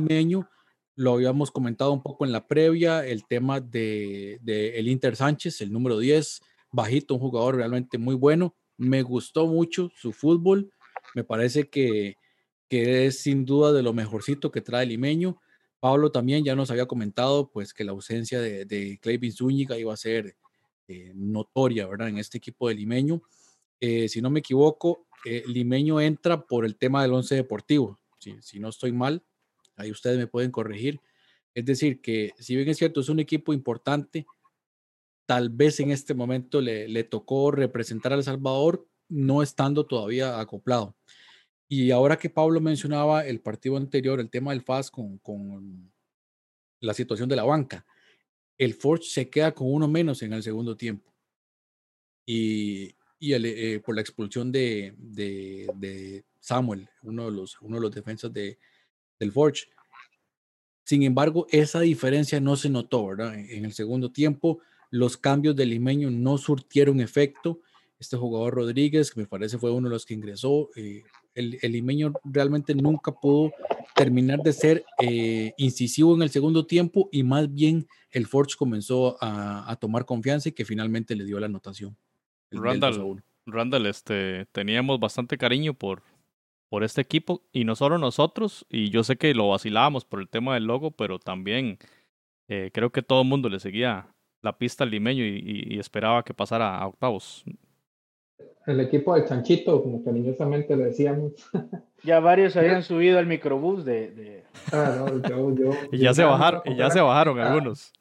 D: lo habíamos comentado un poco en la previa, el tema de, el Inter Sánchez, el número 10, bajito, un jugador realmente muy bueno. Me gustó mucho su fútbol, me parece que, que es sin duda de lo mejorcito que trae limeño. Pablo también ya nos había comentado pues que la ausencia de, de Clevin Zúñiga iba a ser eh, notoria, ¿verdad? En este equipo de Limeño. Eh, si no me equivoco, eh, Limeño entra por el tema del once deportivo. Si, si no estoy mal, ahí ustedes me pueden corregir. Es decir, que si bien es cierto, es un equipo importante, tal vez en este momento le, tocó representar a El Salvador no estando todavía acoplado. Y ahora que Pablo mencionaba el partido anterior, el tema del FAS con, la situación de la banca, el Forge se queda con uno menos en el segundo tiempo. Y, y eh, por la expulsión de, de, Samuel, uno de los, uno de los defensas de, del Forge. Sin embargo, esa diferencia no se notó, ¿verdad? En el segundo tiempo, los cambios del limeño no surtieron efecto. Este jugador Rodríguez, que me parece fue uno de los que ingresó, eh, el, el limeño realmente nunca pudo terminar de ser eh, incisivo en el segundo tiempo y más bien el Forge comenzó a, tomar confianza y que finalmente le dio la anotación.
B: Randall, Randall este, teníamos bastante cariño por, por este equipo y no solo nosotros, y yo sé que lo vacilábamos por el tema del logo, pero también eh, creo que todo el mundo le seguía la pista al limeño y esperaba que pasara a octavos
E: el equipo de Chanchito, como cariñosamente le decíamos.
C: Ya varios habían subido al microbús de.
E: Ah, no, yo, yo,
B: y ya se bajaron, y ya se bajaron algunos.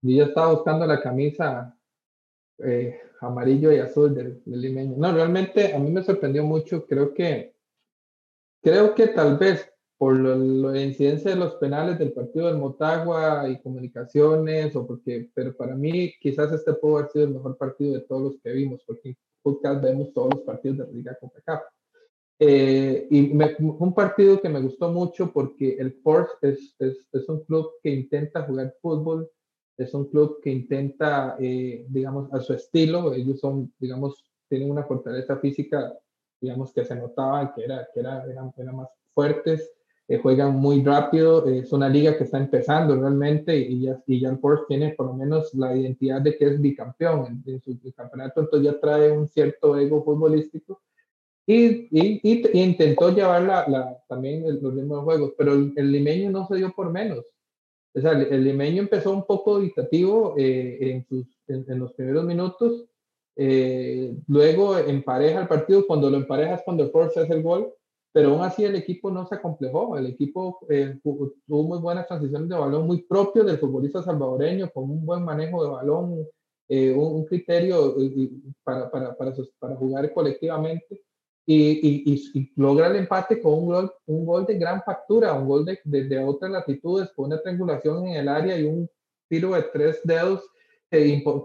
E: Y yo estaba buscando la camisa eh, amarillo y azul del, limeño. No, realmente a mí me sorprendió mucho. Creo que, creo que tal vez por la incidencia de los penales del partido del Motagua y comunicaciones, o porque, pero para mí quizás este pudo haber sido el mejor partido de todos los que vimos, porque podcast vemos todos los partidos de la Liga CONCACAF. Eh, y un partido que me gustó mucho porque el Force es, es, es, un club que intenta jugar fútbol, es un club que intenta, eh, digamos, a su estilo, ellos son, digamos, tienen una fortaleza física, digamos, que se notaba que, era, que era, eran, eran más fuertes, eh, juegan muy rápido, es una liga que está empezando realmente y ya, y ya el Force tiene por lo menos la identidad de que es bicampeón en, su campeonato, entonces ya trae un cierto ego futbolístico y, y, y, intentó llevar la, la, también los mismos juegos, pero el, limeño no se dio por menos. O sea, el, limeño empezó un poco dictativo eh, en, sus, en, los primeros minutos, eh, luego empareja el partido, cuando lo emparejas cuando el Force hace el gol, pero aún así el equipo no se acomplejó, el equipo eh, tuvo muy buenas transiciones de balón, muy propio del futbolista salvadoreño, con un buen manejo de balón, eh, un, criterio para, para, para, para, jugar colectivamente y, y, logra el empate con un gol, un gol de gran factura, un gol de, de, otras latitudes, con una triangulación en el área y un tiro de tres dedos.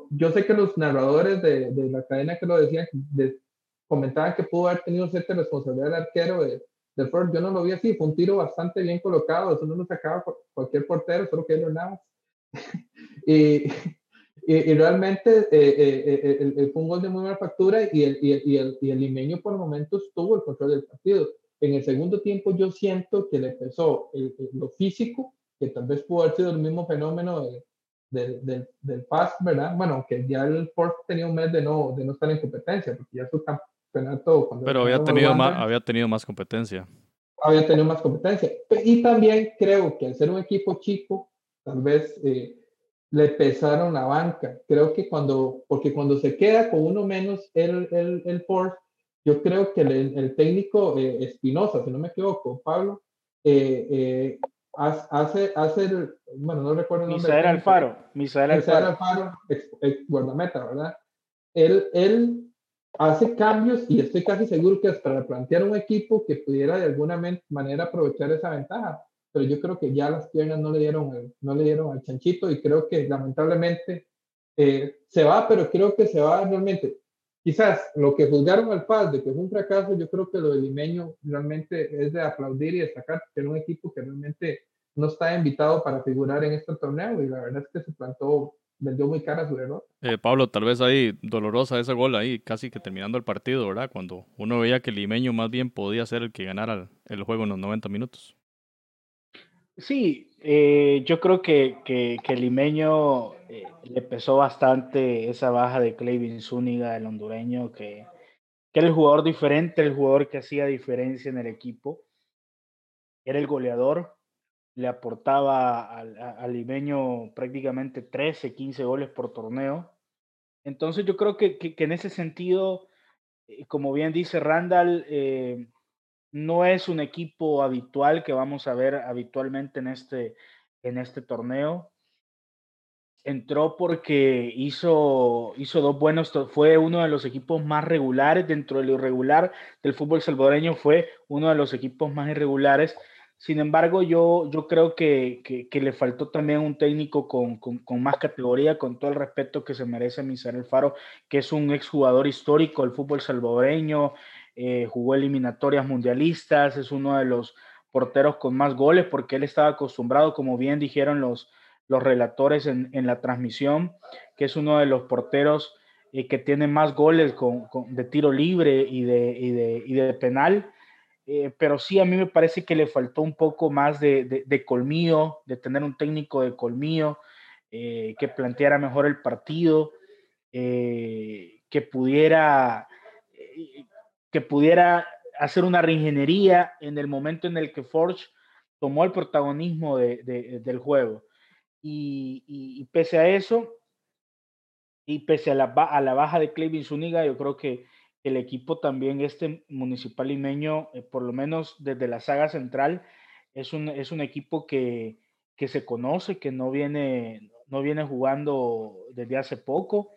E: Yo sé que los narradores de, de la cadena que lo decían, de, comentaban que pudo haber tenido cierta responsabilidad el arquero de, de Ford. Yo no lo vi así, fue un tiro bastante bien colocado, eso no lo sacaba cualquier portero, solo que él nada y, y, realmente eh, eh, eh, fue un gol de muy buena factura y el, y, el, y el limeño por momentos tuvo el control del partido. En el segundo tiempo yo siento que le empezó lo físico, que tal vez pudo haber sido el mismo fenómeno de, del, del, del PAS, ¿verdad? Bueno, aunque ya el Ford tenía un mes de no, de no estar en competencia, porque ya su campeonato...
B: Cuando Pero había tenido, más, había tenido más competencia.
E: Había tenido más competencia. Y también creo que al ser un equipo chico, tal vez eh, le pesaron la banca. Creo que cuando, porque cuando se queda con uno menos el, el, el Ford, yo creo que el, el técnico eh, Espinosa, si no me equivoco, Pablo, eh, hace, hace bueno, no recuerdo el
C: nombre. Misael Alfaro. Misael
E: Alfaro, Alfaro ex, guardameta, ¿verdad? Él, él hace cambios y estoy casi seguro que es para plantear un equipo que pudiera de alguna manera aprovechar esa ventaja. Pero yo creo que ya las piernas no le dieron, no le dieron al chanchito y creo que lamentablemente eh, se va, pero creo que se va realmente quizás lo que juzgaron al Paz de que fue un fracaso, yo creo que lo del limeño realmente es de aplaudir y destacar que era un equipo que realmente no está invitado para figurar en este torneo y la verdad es que se plantó, vendió muy cara su derrota.
B: Eh, Pablo, tal vez ahí dolorosa ese gol ahí, casi que terminando el partido, ¿verdad? Cuando uno veía que el limeño más bien podía ser el que ganara el juego en los 90 minutos.
C: Sí, eh, yo creo que, que, que Limeño eh, le pesó bastante esa baja de Clevin Zúñiga, el hondureño, que, que, era el jugador diferente, el jugador que hacía diferencia en el equipo. Era el goleador, le aportaba al, Limeño prácticamente 13, 15 goles por torneo. Entonces yo creo que, que en ese sentido, eh, como bien dice Randall, no es un equipo habitual que vamos a ver habitualmente en este, en este torneo. Entró porque hizo, hizo dos buenos, fue uno de los equipos más regulares dentro de lo irregular del fútbol salvadoreño, fue uno de los equipos más irregulares. Sin embargo, yo, yo creo que, que, le faltó también un técnico con, con, más categoría, con todo el respeto que se merece Misael Faro, que es un exjugador histórico del fútbol salvadoreño, eh, jugó eliminatorias mundialistas, es uno de los porteros con más goles porque él estaba acostumbrado, como bien dijeron los, los relatores en, en la transmisión, que es uno de los porteros eh, que tiene más goles con, de tiro libre y de, y de, y de penal. Eh, pero sí, a mí me parece que le faltó un poco más de, de, de colmillo, de tener un técnico de colmillo, que planteara mejor el partido, que pudiera pudiera hacer una reingeniería en el momento en el que Forge tomó el protagonismo del juego. Y, pese a eso, y pese a la, a la baja de Clevin Zuniga, yo creo que el equipo también, este municipal limeño, eh, por lo menos desde la saga central, es un, es un equipo que, que se conoce, que no viene, no viene jugando desde hace poco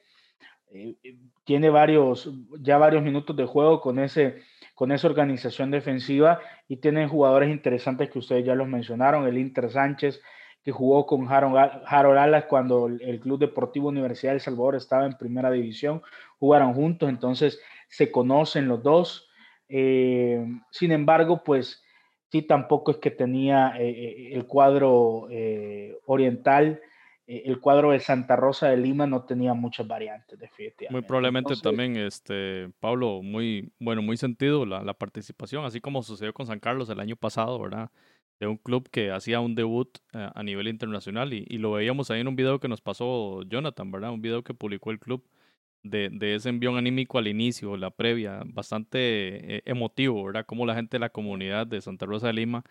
C: eh, eh, tiene varios, ya varios minutos de juego con, ese, con esa organización defensiva y tiene jugadores interesantes que ustedes ya los mencionaron, el Inter Sánchez, que jugó con Harold, Alas cuando el Club Deportivo Universidad de Salvador estaba en primera división, jugaron juntos, entonces se conocen los dos. Eh, sin embargo, pues sí, tampoco es que tenía el cuadro oriental el cuadro de Santa Rosa de Lima no tenía muchas variantes, definitivamente.
B: Muy probablemente también, este, Pablo, muy, bueno, muy sentido la, la, participación, así como sucedió con San Carlos el año pasado, ¿verdad? De un club que hacía un debut eh, a nivel internacional y, y, lo veíamos ahí en un video que nos pasó Jonathan, ¿verdad? Un video que publicó el club de, de ese envión anímico al inicio, la previa, bastante eh, emotivo, ¿verdad? Como la gente de la comunidad de Santa Rosa de Lima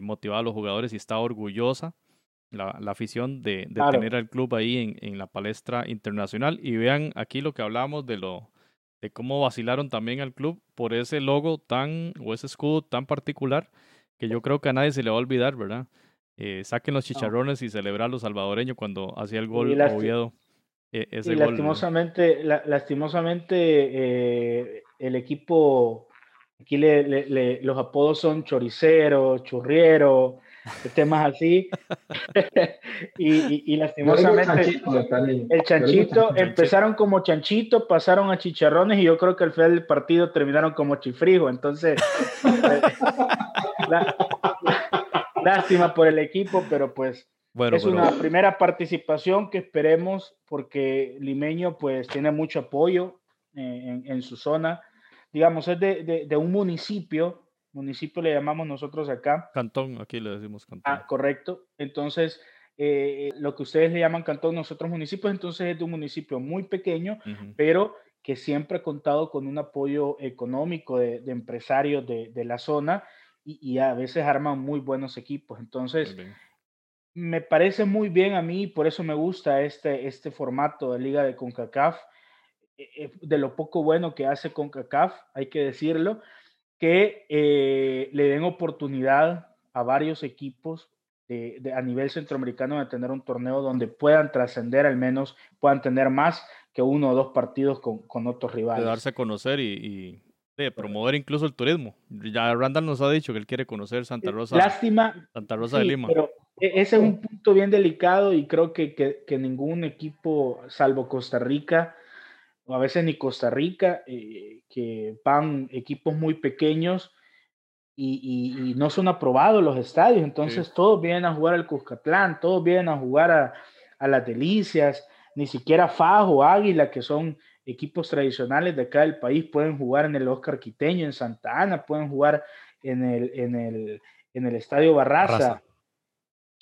B: motivaba a los jugadores y estaba orgullosa la, la afición de, de tener al club ahí en, en, la palestra internacional. Y vean aquí lo que hablamos de lo de cómo vacilaron también al club por ese logo tan o ese escudo tan particular que yo creo que a nadie se le va a olvidar, ¿verdad? Eh, saquen los chicharrones y celebrar los salvadoreños cuando hacía el gol Oviedo.
C: E, ese y lastimosamente, lastimosamente eh, el equipo, aquí le, le, los apodos son choricero, churriero, temas así. y, y, lastimosamente, el chanchito, empezaron como chanchito, pasaron a chicharrones y yo creo que al final del partido terminaron como chifrijo. Entonces, lástima por el equipo, pero pues es una primera participación que esperemos porque Limeño pues tiene mucho apoyo eh, en, su zona. Digamos, es de, de un municipio municipio le llamamos nosotros acá.
B: Cantón, aquí le decimos cantón.
C: Ah, correcto. Entonces, eh, lo que ustedes le llaman cantón, nosotros municipios, entonces es de un municipio muy pequeño, pero que siempre ha contado con un apoyo económico de, empresarios de, la zona y, a veces arman muy buenos equipos. Entonces, me parece muy bien a mí, por eso me gusta este, este formato de Liga de CONCACAF, eh, eh, de lo poco bueno que hace CONCACAF, hay que decirlo, que eh, le den oportunidad a varios equipos de, a nivel centroamericano de tener un torneo donde puedan trascender al menos, puedan tener más que uno o dos partidos con, con otros rivales.
B: De darse a conocer y, de promover incluso el turismo. Ya Randall nos ha dicho que él quiere conocer Santa Rosa.
C: Lástima.
B: Santa Rosa de Lima.
C: Pero e, ese es un punto bien delicado y creo que, que, que ningún equipo, salvo Costa Rica, o a veces ni Costa Rica, eh, que van equipos muy pequeños y, y, no son aprobados los estadios. Entonces todos vienen a jugar al Cuscatlán, todos vienen a jugar a, a las Delicias, ni siquiera Fajo, Águila, que son equipos tradicionales de acá del país, pueden jugar en el Oscar Quiteño, en Santa Ana, pueden jugar en el, en el, en el Estadio Barraza,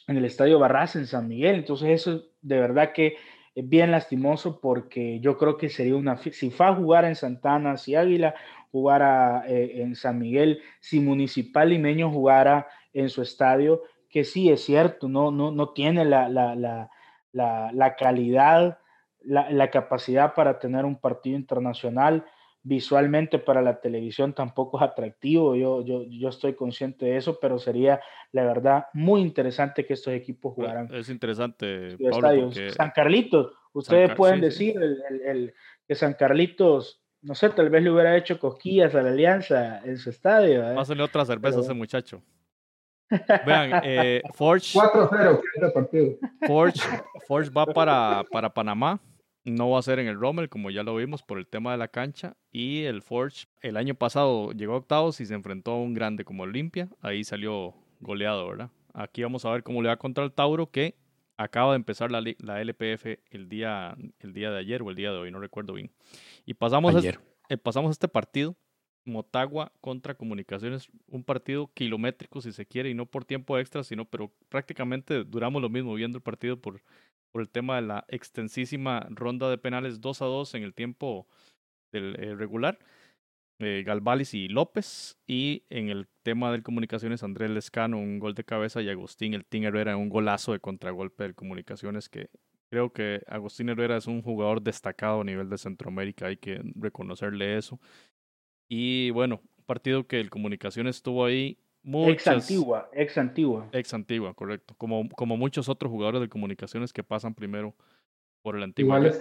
C: en el Estadio Barraza en San Miguel. Entonces eso de verdad que es bien lastimoso porque yo creo que sería una... Si fa jugar en Santa Ana, si Águila jugara eh, en San Miguel, si Municipal Limeño jugara en su estadio, que sí es cierto, no, no, no tiene la, la, la la, calidad, la, capacidad para tener un partido internacional. Visualmente para la televisión tampoco es atractivo, yo, yo, yo estoy consciente de eso, pero sería la verdad muy interesante que estos equipos pues, jugaran.
B: Es interesante,
C: San Carlitos, ustedes pueden decir El, que San Carlitos no sé, tal vez le hubiera hecho cosquillas a la Alianza en su estadio. ¿eh?
B: Pásenle otra cerveza a ese muchacho. Vean, eh, Forge.
E: 4-0, partido.
B: Forge, Forge va para, para Panamá. No va a ser en el Rommel, como ya lo vimos, por el tema de la cancha. Y el Forge el año pasado llegó a octavos y se enfrentó a un grande como Olimpia. Ahí salió goleado, ¿verdad? Aquí vamos a ver cómo le va contra el Tauro, que acaba de empezar la, la LPF el día, el día de ayer o el día de hoy, no recuerdo bien. Y pasamos, ayer. Eh, pasamos este partido Motagua contra Comunicaciones, un partido kilométrico si se quiere y no por tiempo extra, sino pero prácticamente duramos lo mismo viendo el partido por, por el tema de la extensísima ronda de penales 2 a 2 en el tiempo del eh, regular. Eh, y López y en el tema del Comunicaciones Andrés Lescano un gol de cabeza y Agustín el Team Herrera un golazo de contragolpe del Comunicaciones que creo que Agustín Herrera es un jugador destacado a nivel de Centroamérica hay que reconocerle eso y bueno, partido que el Comunicaciones estuvo ahí.
C: Muchas, ex antigua, ex antigua.
B: Ex antigua, correcto. Como, como muchos otros jugadores de comunicaciones que pasan primero por el antiguo.
E: Igual es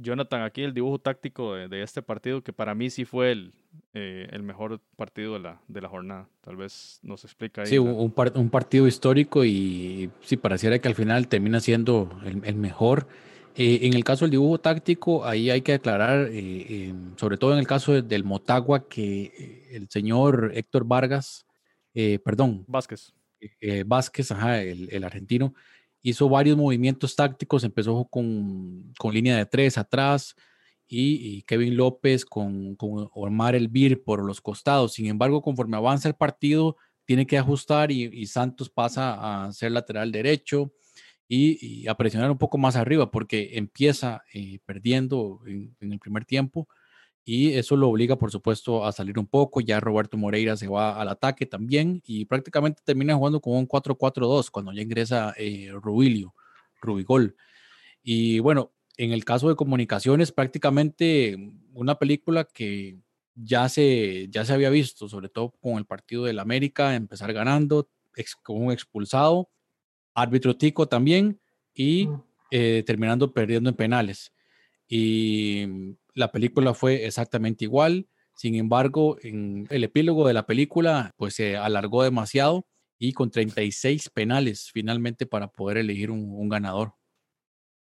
B: Jonathan, aquí el dibujo táctico de, este partido, que para mí sí fue el, eh, el mejor partido de la, de la jornada. Tal vez nos explica ahí.
D: Sí, un, un, partido histórico y sí, pareciera que al final termina siendo el, el mejor. Eh, en el caso del dibujo táctico, ahí hay que aclarar, eh, sobre todo en el caso del Motagua, que el señor Héctor Vargas, perdón,
B: Vázquez,
D: Vázquez, ajá, el, argentino, hizo varios movimientos tácticos, empezó con, con línea de tres atrás y, Kevin López con, con, Omar Elvir por los costados. Sin embargo, conforme avanza el partido, tiene que ajustar y, y Santos pasa a ser lateral derecho y, a presionar un poco más arriba porque empieza eh, perdiendo en, el primer tiempo y eso lo obliga, por supuesto, a salir un poco. Ya Roberto Moreira se va al ataque también y prácticamente termina jugando con un 4-4-2 cuando ya ingresa eh, Rubilio, Rubigol. Y bueno, en el caso de comunicaciones, prácticamente una película que ya se, ya se había visto, sobre todo con el partido del América, empezar ganando, con un expulsado árbitro tico también y eh, terminando perdiendo en penales. Y la película fue exactamente igual. Sin embargo, en el epílogo de la película, pues se alargó demasiado y con 36 penales finalmente para poder elegir un, ganador.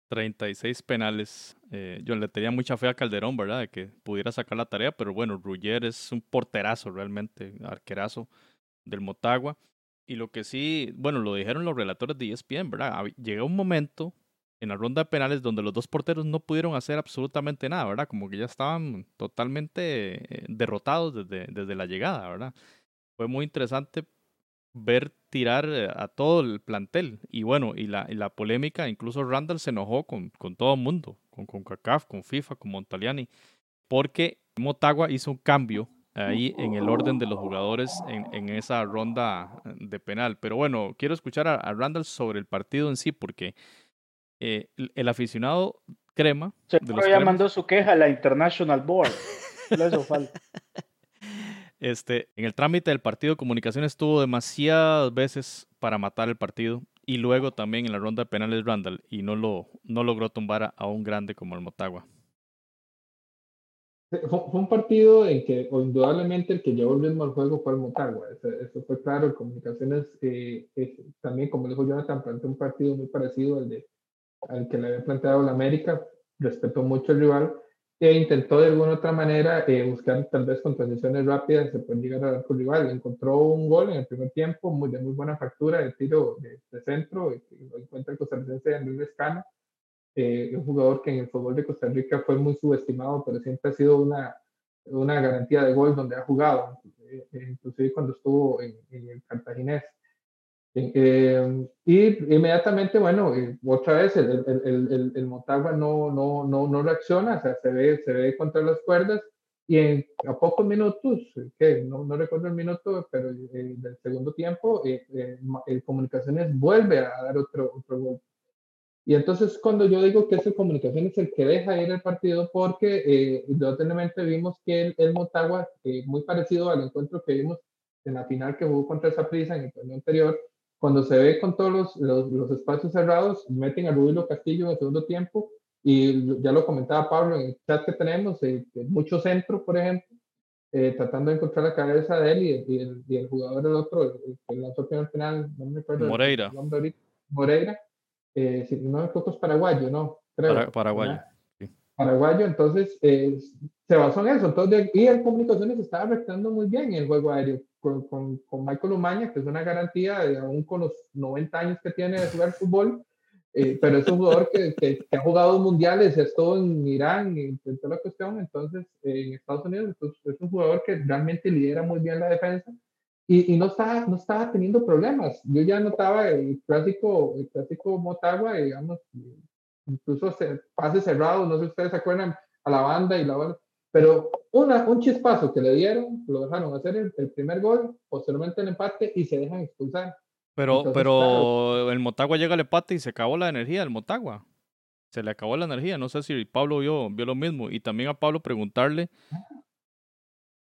B: 36 penales. Eh, yo le tenía mucha fe a Calderón, ¿verdad? De que pudiera sacar la tarea, pero bueno, Rugger es un porterazo realmente, arquerazo del Motagua. Y lo que sí, bueno, lo dijeron los relatores de ESPN, ¿verdad? Llegó un momento en la ronda de penales donde los dos porteros no pudieron hacer absolutamente nada, ¿verdad? Como que ya estaban totalmente eh, derrotados desde, desde la llegada, ¿verdad? Fue muy interesante ver tirar eh, a todo el plantel. Y bueno, y la, la polémica, incluso Randall se enojó con, con todo el mundo, con, con CACAF, con FIFA, con Montaliani, porque Motagua hizo un cambio ahí en el orden de los jugadores en, en esa ronda de penal. Pero bueno, quiero escuchar a, a Randall sobre el partido en sí, porque eh, el, aficionado crema.
C: Se ya mandó su queja a la International Board. eso falta.
B: Este, en el trámite del partido, Comunicaciones estuvo demasiadas veces para matar el partido y luego también en la ronda de penales Randall y no, lo, no logró tumbar a, un grande como el Motagua.
E: Fue, un partido en que indudablemente el que llevó el ritmo al juego fue el Motagua. Eso, fue claro. Comunicaciones eh, también, como dijo Jonathan, planteó un partido muy parecido al, de, al que le había planteado la América. Respetó mucho el rival e intentó de alguna otra manera eh, buscar tal vez con transiciones rápidas se puede llegar a dar con rival. Encontró un gol en el primer tiempo muy, de muy buena factura de tiro de, centro, y lo encuentra el costarricense Andrés Lescano, eh, un jugador que en el fútbol de Costa Rica fue muy subestimado, pero siempre ha sido una, una garantía de gol donde ha jugado, eh, inclusive cuando estuvo en, en el Cartaginés. Eh, y inmediatamente, bueno, otra vez el, el, el, el, Motagua no, no, no, no reacciona, o sea, se ve, se ve contra las cuerdas y en, a pocos minutos, que no, no recuerdo el minuto, pero eh, del segundo tiempo, eh, eh Comunicaciones vuelve a dar otro, otro gol. Y entonces cuando yo digo que ese Comunicaciones es el que deja ir el partido, porque eh, vimos que el, el Motagua, muy parecido al encuentro que vimos en la final que jugó contra esa prisa en el torneo anterior, cuando se ve con todos los, los, espacios cerrados, meten a Rubilo Castillo en el segundo tiempo y ya lo comentaba Pablo en el chat que tenemos, eh, mucho centro, por ejemplo, eh, tratando de encontrar la cabeza de él y, el, y el, jugador del otro, el, que lanzó el final, no me acuerdo.
B: Moreira.
E: Moreira, eh, si no me equivoco es paraguayo, ¿no?
B: Creo, paraguayo.
E: Paraguayo, entonces se basó en eso. Entonces, y el Comunicaciones estaba afectando muy bien el juego aéreo con, con, Michael Umaña, que es una garantía, de, aún con los 90 años que tiene de jugar fútbol, eh, pero es un jugador que, que, ha jugado mundiales, estuvo en Irán, toda la cuestión, entonces en Estados Unidos es un jugador que realmente lidera muy bien la defensa y, y, no, estaba, no estaba teniendo problemas. Yo ya notaba el clásico, el clásico Motagua, digamos, incluso pases cerrados, no sé si ustedes se acuerdan, a la banda y la banda pero una, un chispazo que le dieron, lo dejaron hacer el, primer gol, posteriormente el empate y se dejan expulsar.
B: Pero, pero el Motagua llega al empate y se acabó la energía del Motagua. Se le acabó la energía. No sé si Pablo vio, vio lo mismo. Y también a Pablo preguntarle.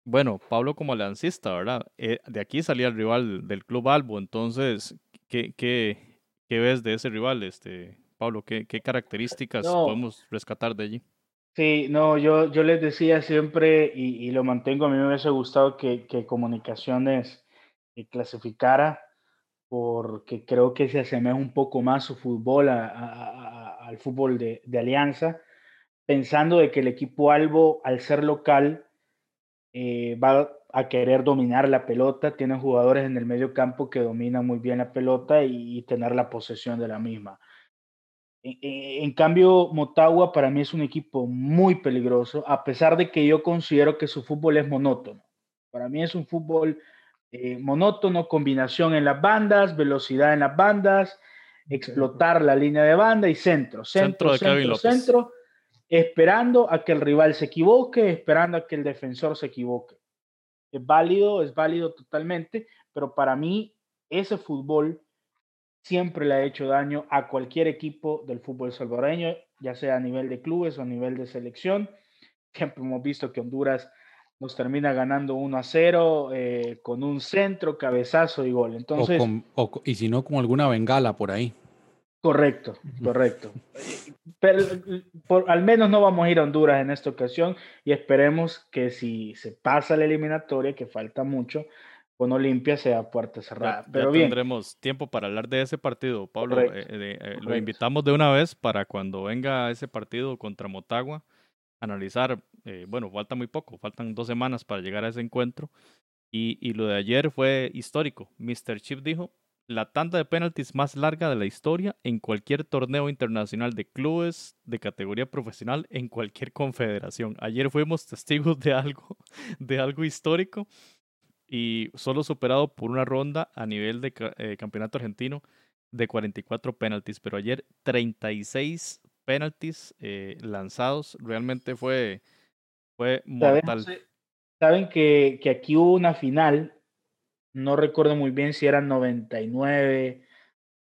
B: Bueno, Pablo como lancista, ¿verdad? Eh, de aquí salía el rival del Club Albo. Entonces, ¿qué, qué, qué ves de ese rival, este, Pablo? ¿Qué, qué características podemos rescatar de allí?
C: Sí, no, yo, yo les decía siempre y, lo mantengo, a mí me hubiese gustado que, que Comunicaciones eh, clasificara porque creo que se asemeja un poco más su fútbol al fútbol de, de, Alianza, pensando de que el equipo Albo, al ser local, eh, va a querer dominar la pelota, tiene jugadores en el medio campo que dominan muy bien la pelota y tener la posesión de la misma. En cambio, Motagua para mí es un equipo muy peligroso, a pesar de que yo considero que su fútbol es monótono. Para mí es un fútbol eh, monótono, combinación en las bandas, velocidad en las bandas, explotar la línea de banda y centro, centro, centro, centro, esperando a que el rival se equivoque, esperando a que el defensor se equivoque. Es válido, es válido totalmente, pero para mí ese fútbol siempre le ha hecho daño a cualquier equipo del fútbol salvadoreño, ya sea a nivel de clubes o a nivel de selección. Siempre hemos visto que Honduras nos termina ganando 1 a 0 eh, con un centro, cabezazo y gol. Entonces,
D: y si no, con alguna bengala por ahí.
C: Correcto, correcto. Pero por, al menos no vamos a ir a Honduras en esta ocasión y esperemos que si se pasa la eliminatoria, que falta mucho, con Olimpia sea puerta cerrada. Pero
B: bien. tendremos tiempo para hablar de ese partido, Pablo. Eh, eh, lo invitamos de una vez para cuando venga ese partido contra Motagua, analizar, eh, bueno, falta muy poco, faltan dos semanas para llegar a ese encuentro. Y, y lo de ayer fue histórico. Mr. Chip dijo, la tanda de penaltis más larga de la historia en cualquier torneo internacional de clubes de categoría profesional en cualquier confederación. Ayer fuimos testigos de algo, de algo histórico y solo superado por una ronda a nivel de eh, campeonato argentino de 44 penaltis, pero ayer 36 penaltis eh, lanzados, realmente fue, fue mortal.
C: Saben que, que, aquí hubo una final, no recuerdo muy bien si eran 99,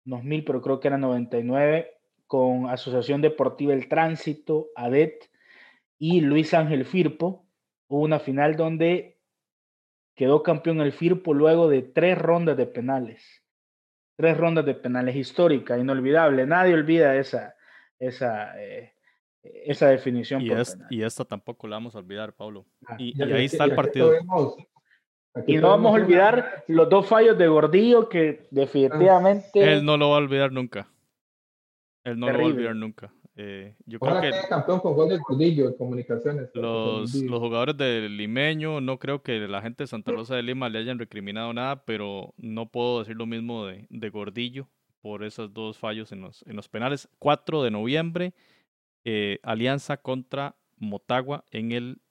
C: 2000, pero creo que era 99, con Asociación Deportiva El Tránsito, ADET y Luis Ángel Firpo. Hubo una final donde quedó campeón el Firpo luego de tres rondas de penales. Tres rondas de penales histórica, inolvidable. Nadie olvida esa, esa, eh, esa definición.
B: Y, y, esta tampoco la vamos a olvidar, Pablo. Ah, y, ahí está el partido.
C: y no vamos a olvidar los dos fallos de Gordillo que definitivamente...
B: Él no lo va a olvidar nunca. Él no lo va a olvidar nunca. Eh, yo creo que
E: campeón con gol de Gordillo comunicaciones.
B: Los, los jugadores del limeño, no creo que la gente de Santa Rosa de Lima le hayan recriminado nada, pero no puedo decir lo mismo de, de Gordillo por esos dos fallos en los, en los penales. 4 de noviembre, eh, alianza contra Motagua en el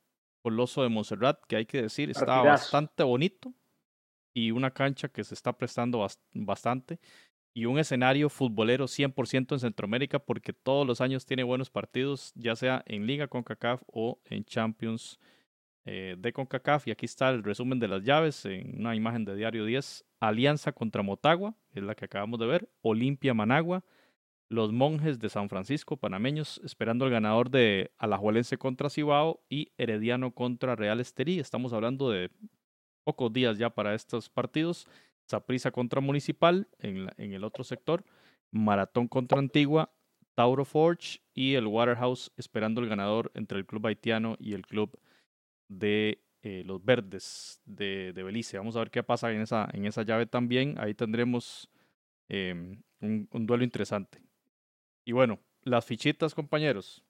B: Coloso de Montserrat, que hay que decir, está bastante bonito y una cancha que se está prestando bastante y un escenario futbolero 100% en Centroamérica porque todos los años tiene buenos partidos, ya sea en Liga CONCACAF o en Champions eh, de CONCACAF. Y aquí está el resumen de las llaves en una imagen de Diario 10. Alianza contra Motagua, es la que acabamos de ver. Olimpia Managua. Los monjes de San Francisco, panameños, esperando el ganador de Alajuelense contra Cibao y Herediano contra Real Esterí. Estamos hablando de pocos días ya para estos partidos. Saprisa contra Municipal en, en, el otro sector. Maratón contra Antigua. Tauro Forge y el Waterhouse esperando el ganador entre el club haitiano y el club de eh, los verdes de, de, Belice. Vamos a ver qué pasa en esa, en esa llave también. Ahí tendremos em, un, un, duelo interesante. Y bueno, las fichitas, compañeros.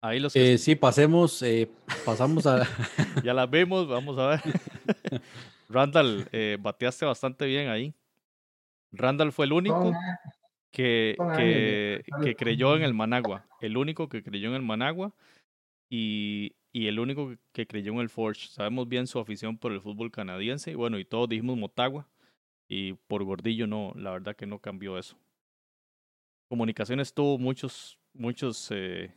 D: Ahí los eh, sí, pasemos, eh, pasamos a...
B: ya las vemos, vamos a ver. Randall, eh, bateaste bastante bien ahí. Randall fue el único que, que, que creyó en el Managua. El único que creyó en el Managua. Y, y el único que creyó en el Forge. Sabemos bien su afición por el fútbol canadiense. Y bueno, y todos dijimos Motagua. Y por Gordillo no, la verdad que no cambió eso. Comunicaciones tuvo muchos, muchos eh,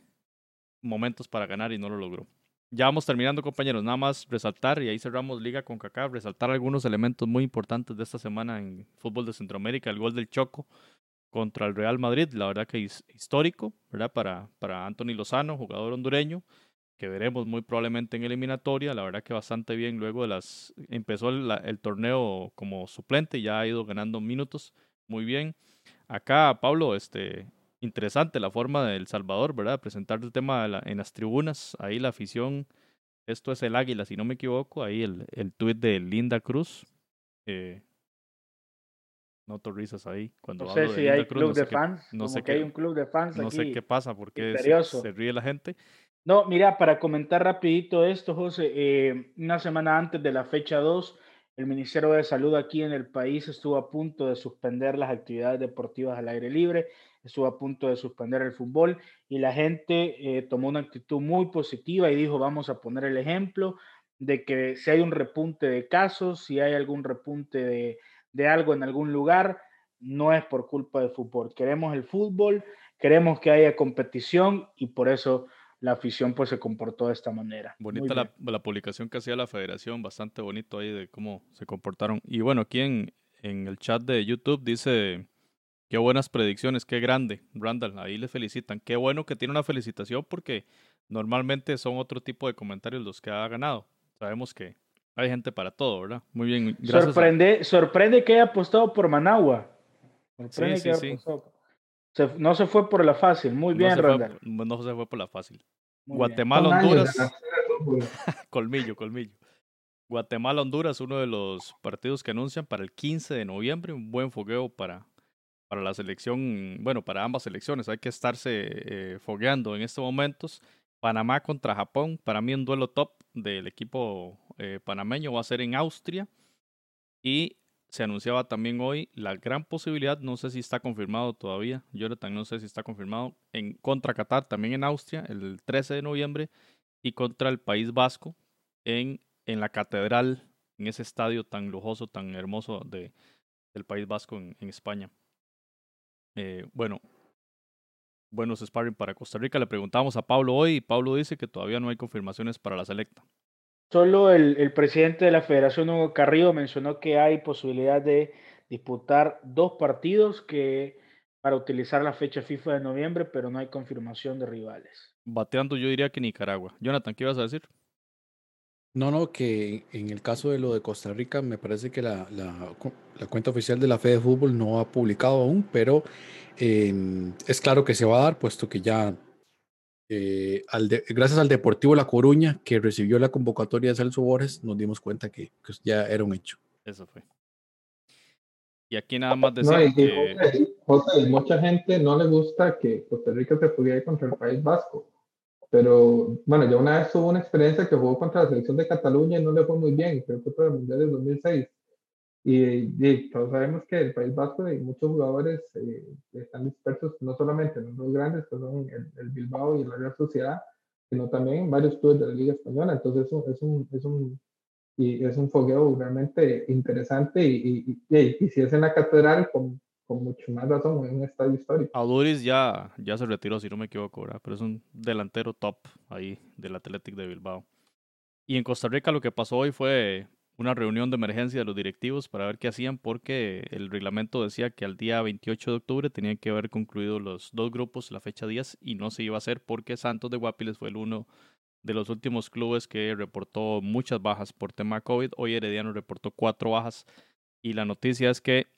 B: momentos para ganar y no lo logró. Ya vamos terminando, compañeros. Nada más resaltar, y ahí cerramos Liga con Kaká, resaltar algunos elementos muy importantes de esta semana en fútbol de Centroamérica. El gol del Choco contra el Real Madrid, la verdad que es histórico, ¿verdad? Para, para Anthony Lozano, jugador hondureño que veremos muy probablemente en eliminatoria. La verdad que bastante bien. Luego de las. Empezó el, el torneo como suplente, ya ha ido ganando minutos. Muy bien. Acá, Pablo, este, interesante la forma de El Salvador, ¿verdad? Presentar el tema en las tribunas. Ahí la afición. Esto es el Águila, si no me equivoco. Ahí el, el tuit de Linda Cruz. Eh, noto risas ahí. Cuando
C: no sé si hay club de fans. No sé que hay un club de fans.
B: No sé qué pasa, porque se, se, ríe la gente.
C: No, mira, para comentar rapidito esto, José, eh, una semana antes de la fecha 2, el Ministerio de Salud aquí en el país estuvo a punto de suspender las actividades deportivas al aire libre, estuvo a punto de suspender el fútbol y la gente eh, tomó una actitud muy positiva y dijo, vamos a poner el ejemplo de que si hay un repunte de casos, si hay algún repunte de, de algo en algún lugar, no es por culpa del fútbol. Queremos el fútbol, queremos que haya competición y por eso la afición pues se comportó de esta manera.
B: Bonita la, la, publicación que hacía la federación, bastante bonito ahí de cómo se comportaron. Y bueno, aquí en, en el chat de YouTube dice, qué buenas predicciones, qué grande, Randall, ahí le felicitan. Qué bueno que tiene una felicitación porque normalmente son otro tipo de comentarios los que ha ganado. Sabemos que hay gente para todo, ¿verdad? Muy bien,
C: gracias. Sorprende, sorprende que haya apostado por Managua.
B: sí, sí, sí
C: no se fue por la fácil. Muy bien,
B: no no se fue por la fácil. Guatemala, Honduras. colmillo, colmillo. Guatemala, Honduras, uno de los partidos que anuncian para el 15 de noviembre. Un buen fogueo para, para la selección, bueno, para ambas selecciones. Hay que estarse eh, fogueando en estos momentos. Panamá contra Japón, para mí un duelo top del equipo eh, panameño va a ser en Austria. Y se anunciaba también hoy la gran posibilidad, no sé si está confirmado todavía, Jonathan no sé si está confirmado, en contra Qatar, también en Austria, el 13 de noviembre, y contra el País Vasco en, en la Catedral en ese estadio tan lujoso, tan hermoso de, del País Vasco en, en España. Eh, bueno, buenos sparring para Costa Rica. Le preguntamos a Pablo hoy y Pablo dice que todavía no hay confirmaciones para la selecta.
C: Solo el, el presidente de la Federación, Hugo Carrillo, mencionó que hay posibilidad de disputar dos partidos que para utilizar la fecha FIFA de noviembre, pero no hay confirmación de rivales.
B: Bateando yo diría que Nicaragua. Jonathan, ¿qué ibas a decir?
D: No, no, que en el caso de lo de Costa Rica, me parece que la, la, la cuenta oficial de la Fede Fútbol no ha publicado aún, pero eh, es claro que se va a dar, puesto que ya, eh, al de, gracias al Deportivo La Coruña, que recibió la convocatoria de Celso Borges, nos dimos cuenta que, que ya era un hecho.
B: Eso fue. Y aquí nada más decir
E: No, y,
B: que...
E: José, José, mucha gente no le gusta que Costa Rica se pudiera ir contra el País Vasco. Pero bueno, yo una vez tuve una experiencia que jugó contra la selección de Cataluña y no le fue muy bien, creo que fue para el Mundial del 2006. Y, y todos sabemos que el País Vasco y muchos jugadores eh, están dispersos no solamente en los dos grandes, que son el, el Bilbao y la Real Sociedad, sino también en varios clubes de la Liga Española. Entonces es un, es un, es un, y es un fogueo realmente interesante y, y, y si es en la catedral, con, con mucho más razón, en un estadio histórico.
B: Ya, ya se retiró, si no me equivoco, ¿verdad? pero es un delantero top ahí del Athletic de Bilbao. Y en Costa Rica lo que pasó hoy fue una reunión de emergencia de los directivos para ver qué hacían porque el reglamento decía que al día 28 de octubre tenían que haber concluido los dos grupos la fecha 10 y no se iba a hacer porque Santos de Guapiles fue el uno de los últimos clubes que reportó muchas bajas por tema COVID. Hoy Herediano reportó cuatro bajas y la noticia es que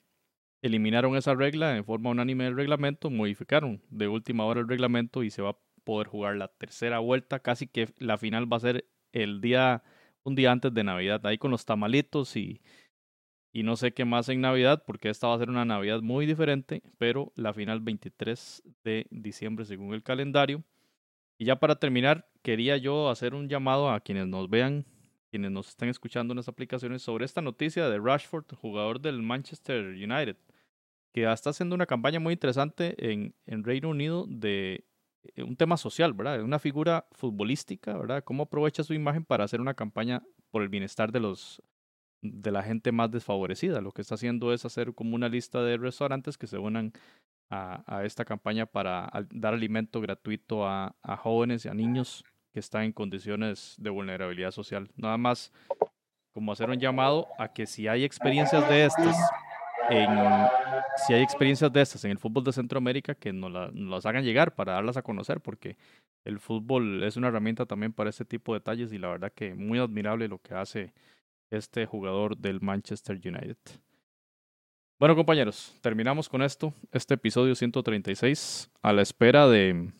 B: eliminaron esa regla en forma unánime del reglamento, modificaron de última hora el reglamento y se va a poder jugar la tercera vuelta, casi que la final va a ser el día un día antes de Navidad, ahí con los tamalitos y, y no sé qué más en Navidad, porque esta va a ser una Navidad muy diferente, pero la final 23 de diciembre según el calendario. Y ya para terminar, quería yo hacer un llamado a quienes nos vean, quienes nos están escuchando en las aplicaciones, sobre esta noticia de Rashford, jugador del Manchester United, que está haciendo una campaña muy interesante en, en Reino Unido de eh, un tema social, ¿verdad? Una figura futbolística, ¿verdad? Cómo aprovecha su imagen para hacer una campaña por el bienestar de los de la gente más desfavorecida. Lo que está haciendo es hacer como una lista de restaurantes que se unan a, esta campaña para dar alimento gratuito a, a jóvenes y a niños que están en condiciones de vulnerabilidad social. Nada más como hacer un llamado a que si hay experiencias de estas si hay experiencias de estas en el fútbol de Centroamérica, que nos las hagan llegar para darlas a conocer, porque el fútbol es una herramienta también para este tipo de detalles y la verdad que muy admirable lo que hace este jugador del Manchester United. Bueno compañeros, terminamos con esto, este episodio 136, a la espera de,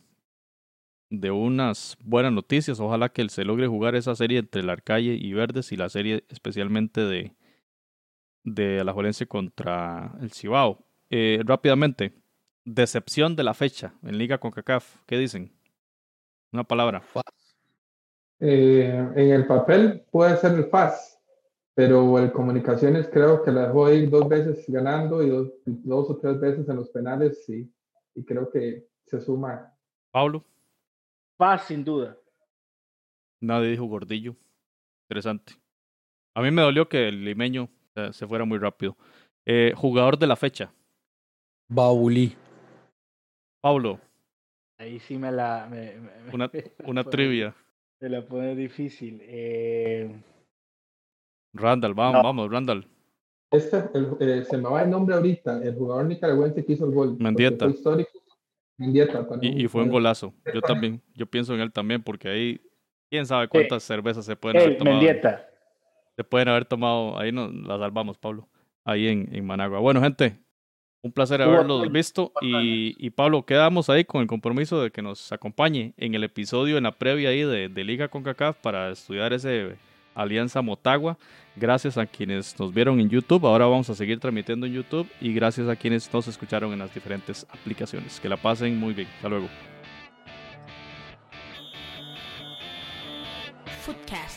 B: de unas buenas noticias. Ojalá que se logre jugar esa serie entre el Arcalle y Verdes y la serie especialmente de, de Alajuelense contra el Cibao. Eh, rápidamente, decepción de la fecha en Liga CONCACAF. ¿Qué dicen? Una palabra.
E: Eh, en el papel puede ser el FAS, pero el Comunicaciones creo que la dejó ir dos veces ganando y dos, dos o tres veces en los penales y, y creo que se suma.
B: Pablo,
C: Paz, sin duda.
B: nadie dijo gordillo. Interesante. A mí me dolió que el limeño eh, se fuera muy rápido. Eh, jugador de la fecha.
D: Baulí.
B: Pablo,
C: Ahí sí me la. Me, me- me-
B: una,
C: la
B: una
C: pone-
B: trivia.
C: Me la pone difícil. Eh,
B: Randall, vamos,
C: No.
B: vamos, Randall.
E: Este, el- eh, se me va el nombre ahorita, el jugador nicaragüense que hizo el gol.
B: Mendieta.
E: Fue histórico. Mendieta. para
B: Y, y fue un
E: para-
B: golazo. Yo también, yo pienso en él también, porque ahí, quién sabe cuántas cervezas se pueden haber tomado.
C: Mendieta.
B: Se pueden haber tomado, ahí nos la salvamos, Pablo, ahí en, en Managua. Bueno, gente, un placer haberlos visto. Y, y Pablo, quedamos ahí con el compromiso de que nos acompañe en el episodio, en la previa ahí de, de Liga con CACAF para estudiar ese Alianza Motagua. Gracias a quienes nos vieron en YouTube. Ahora vamos a seguir transmitiendo en YouTube. Y gracias a quienes nos escucharon en las diferentes aplicaciones. Que la pasen muy bien. Hasta luego.
A: Footcast,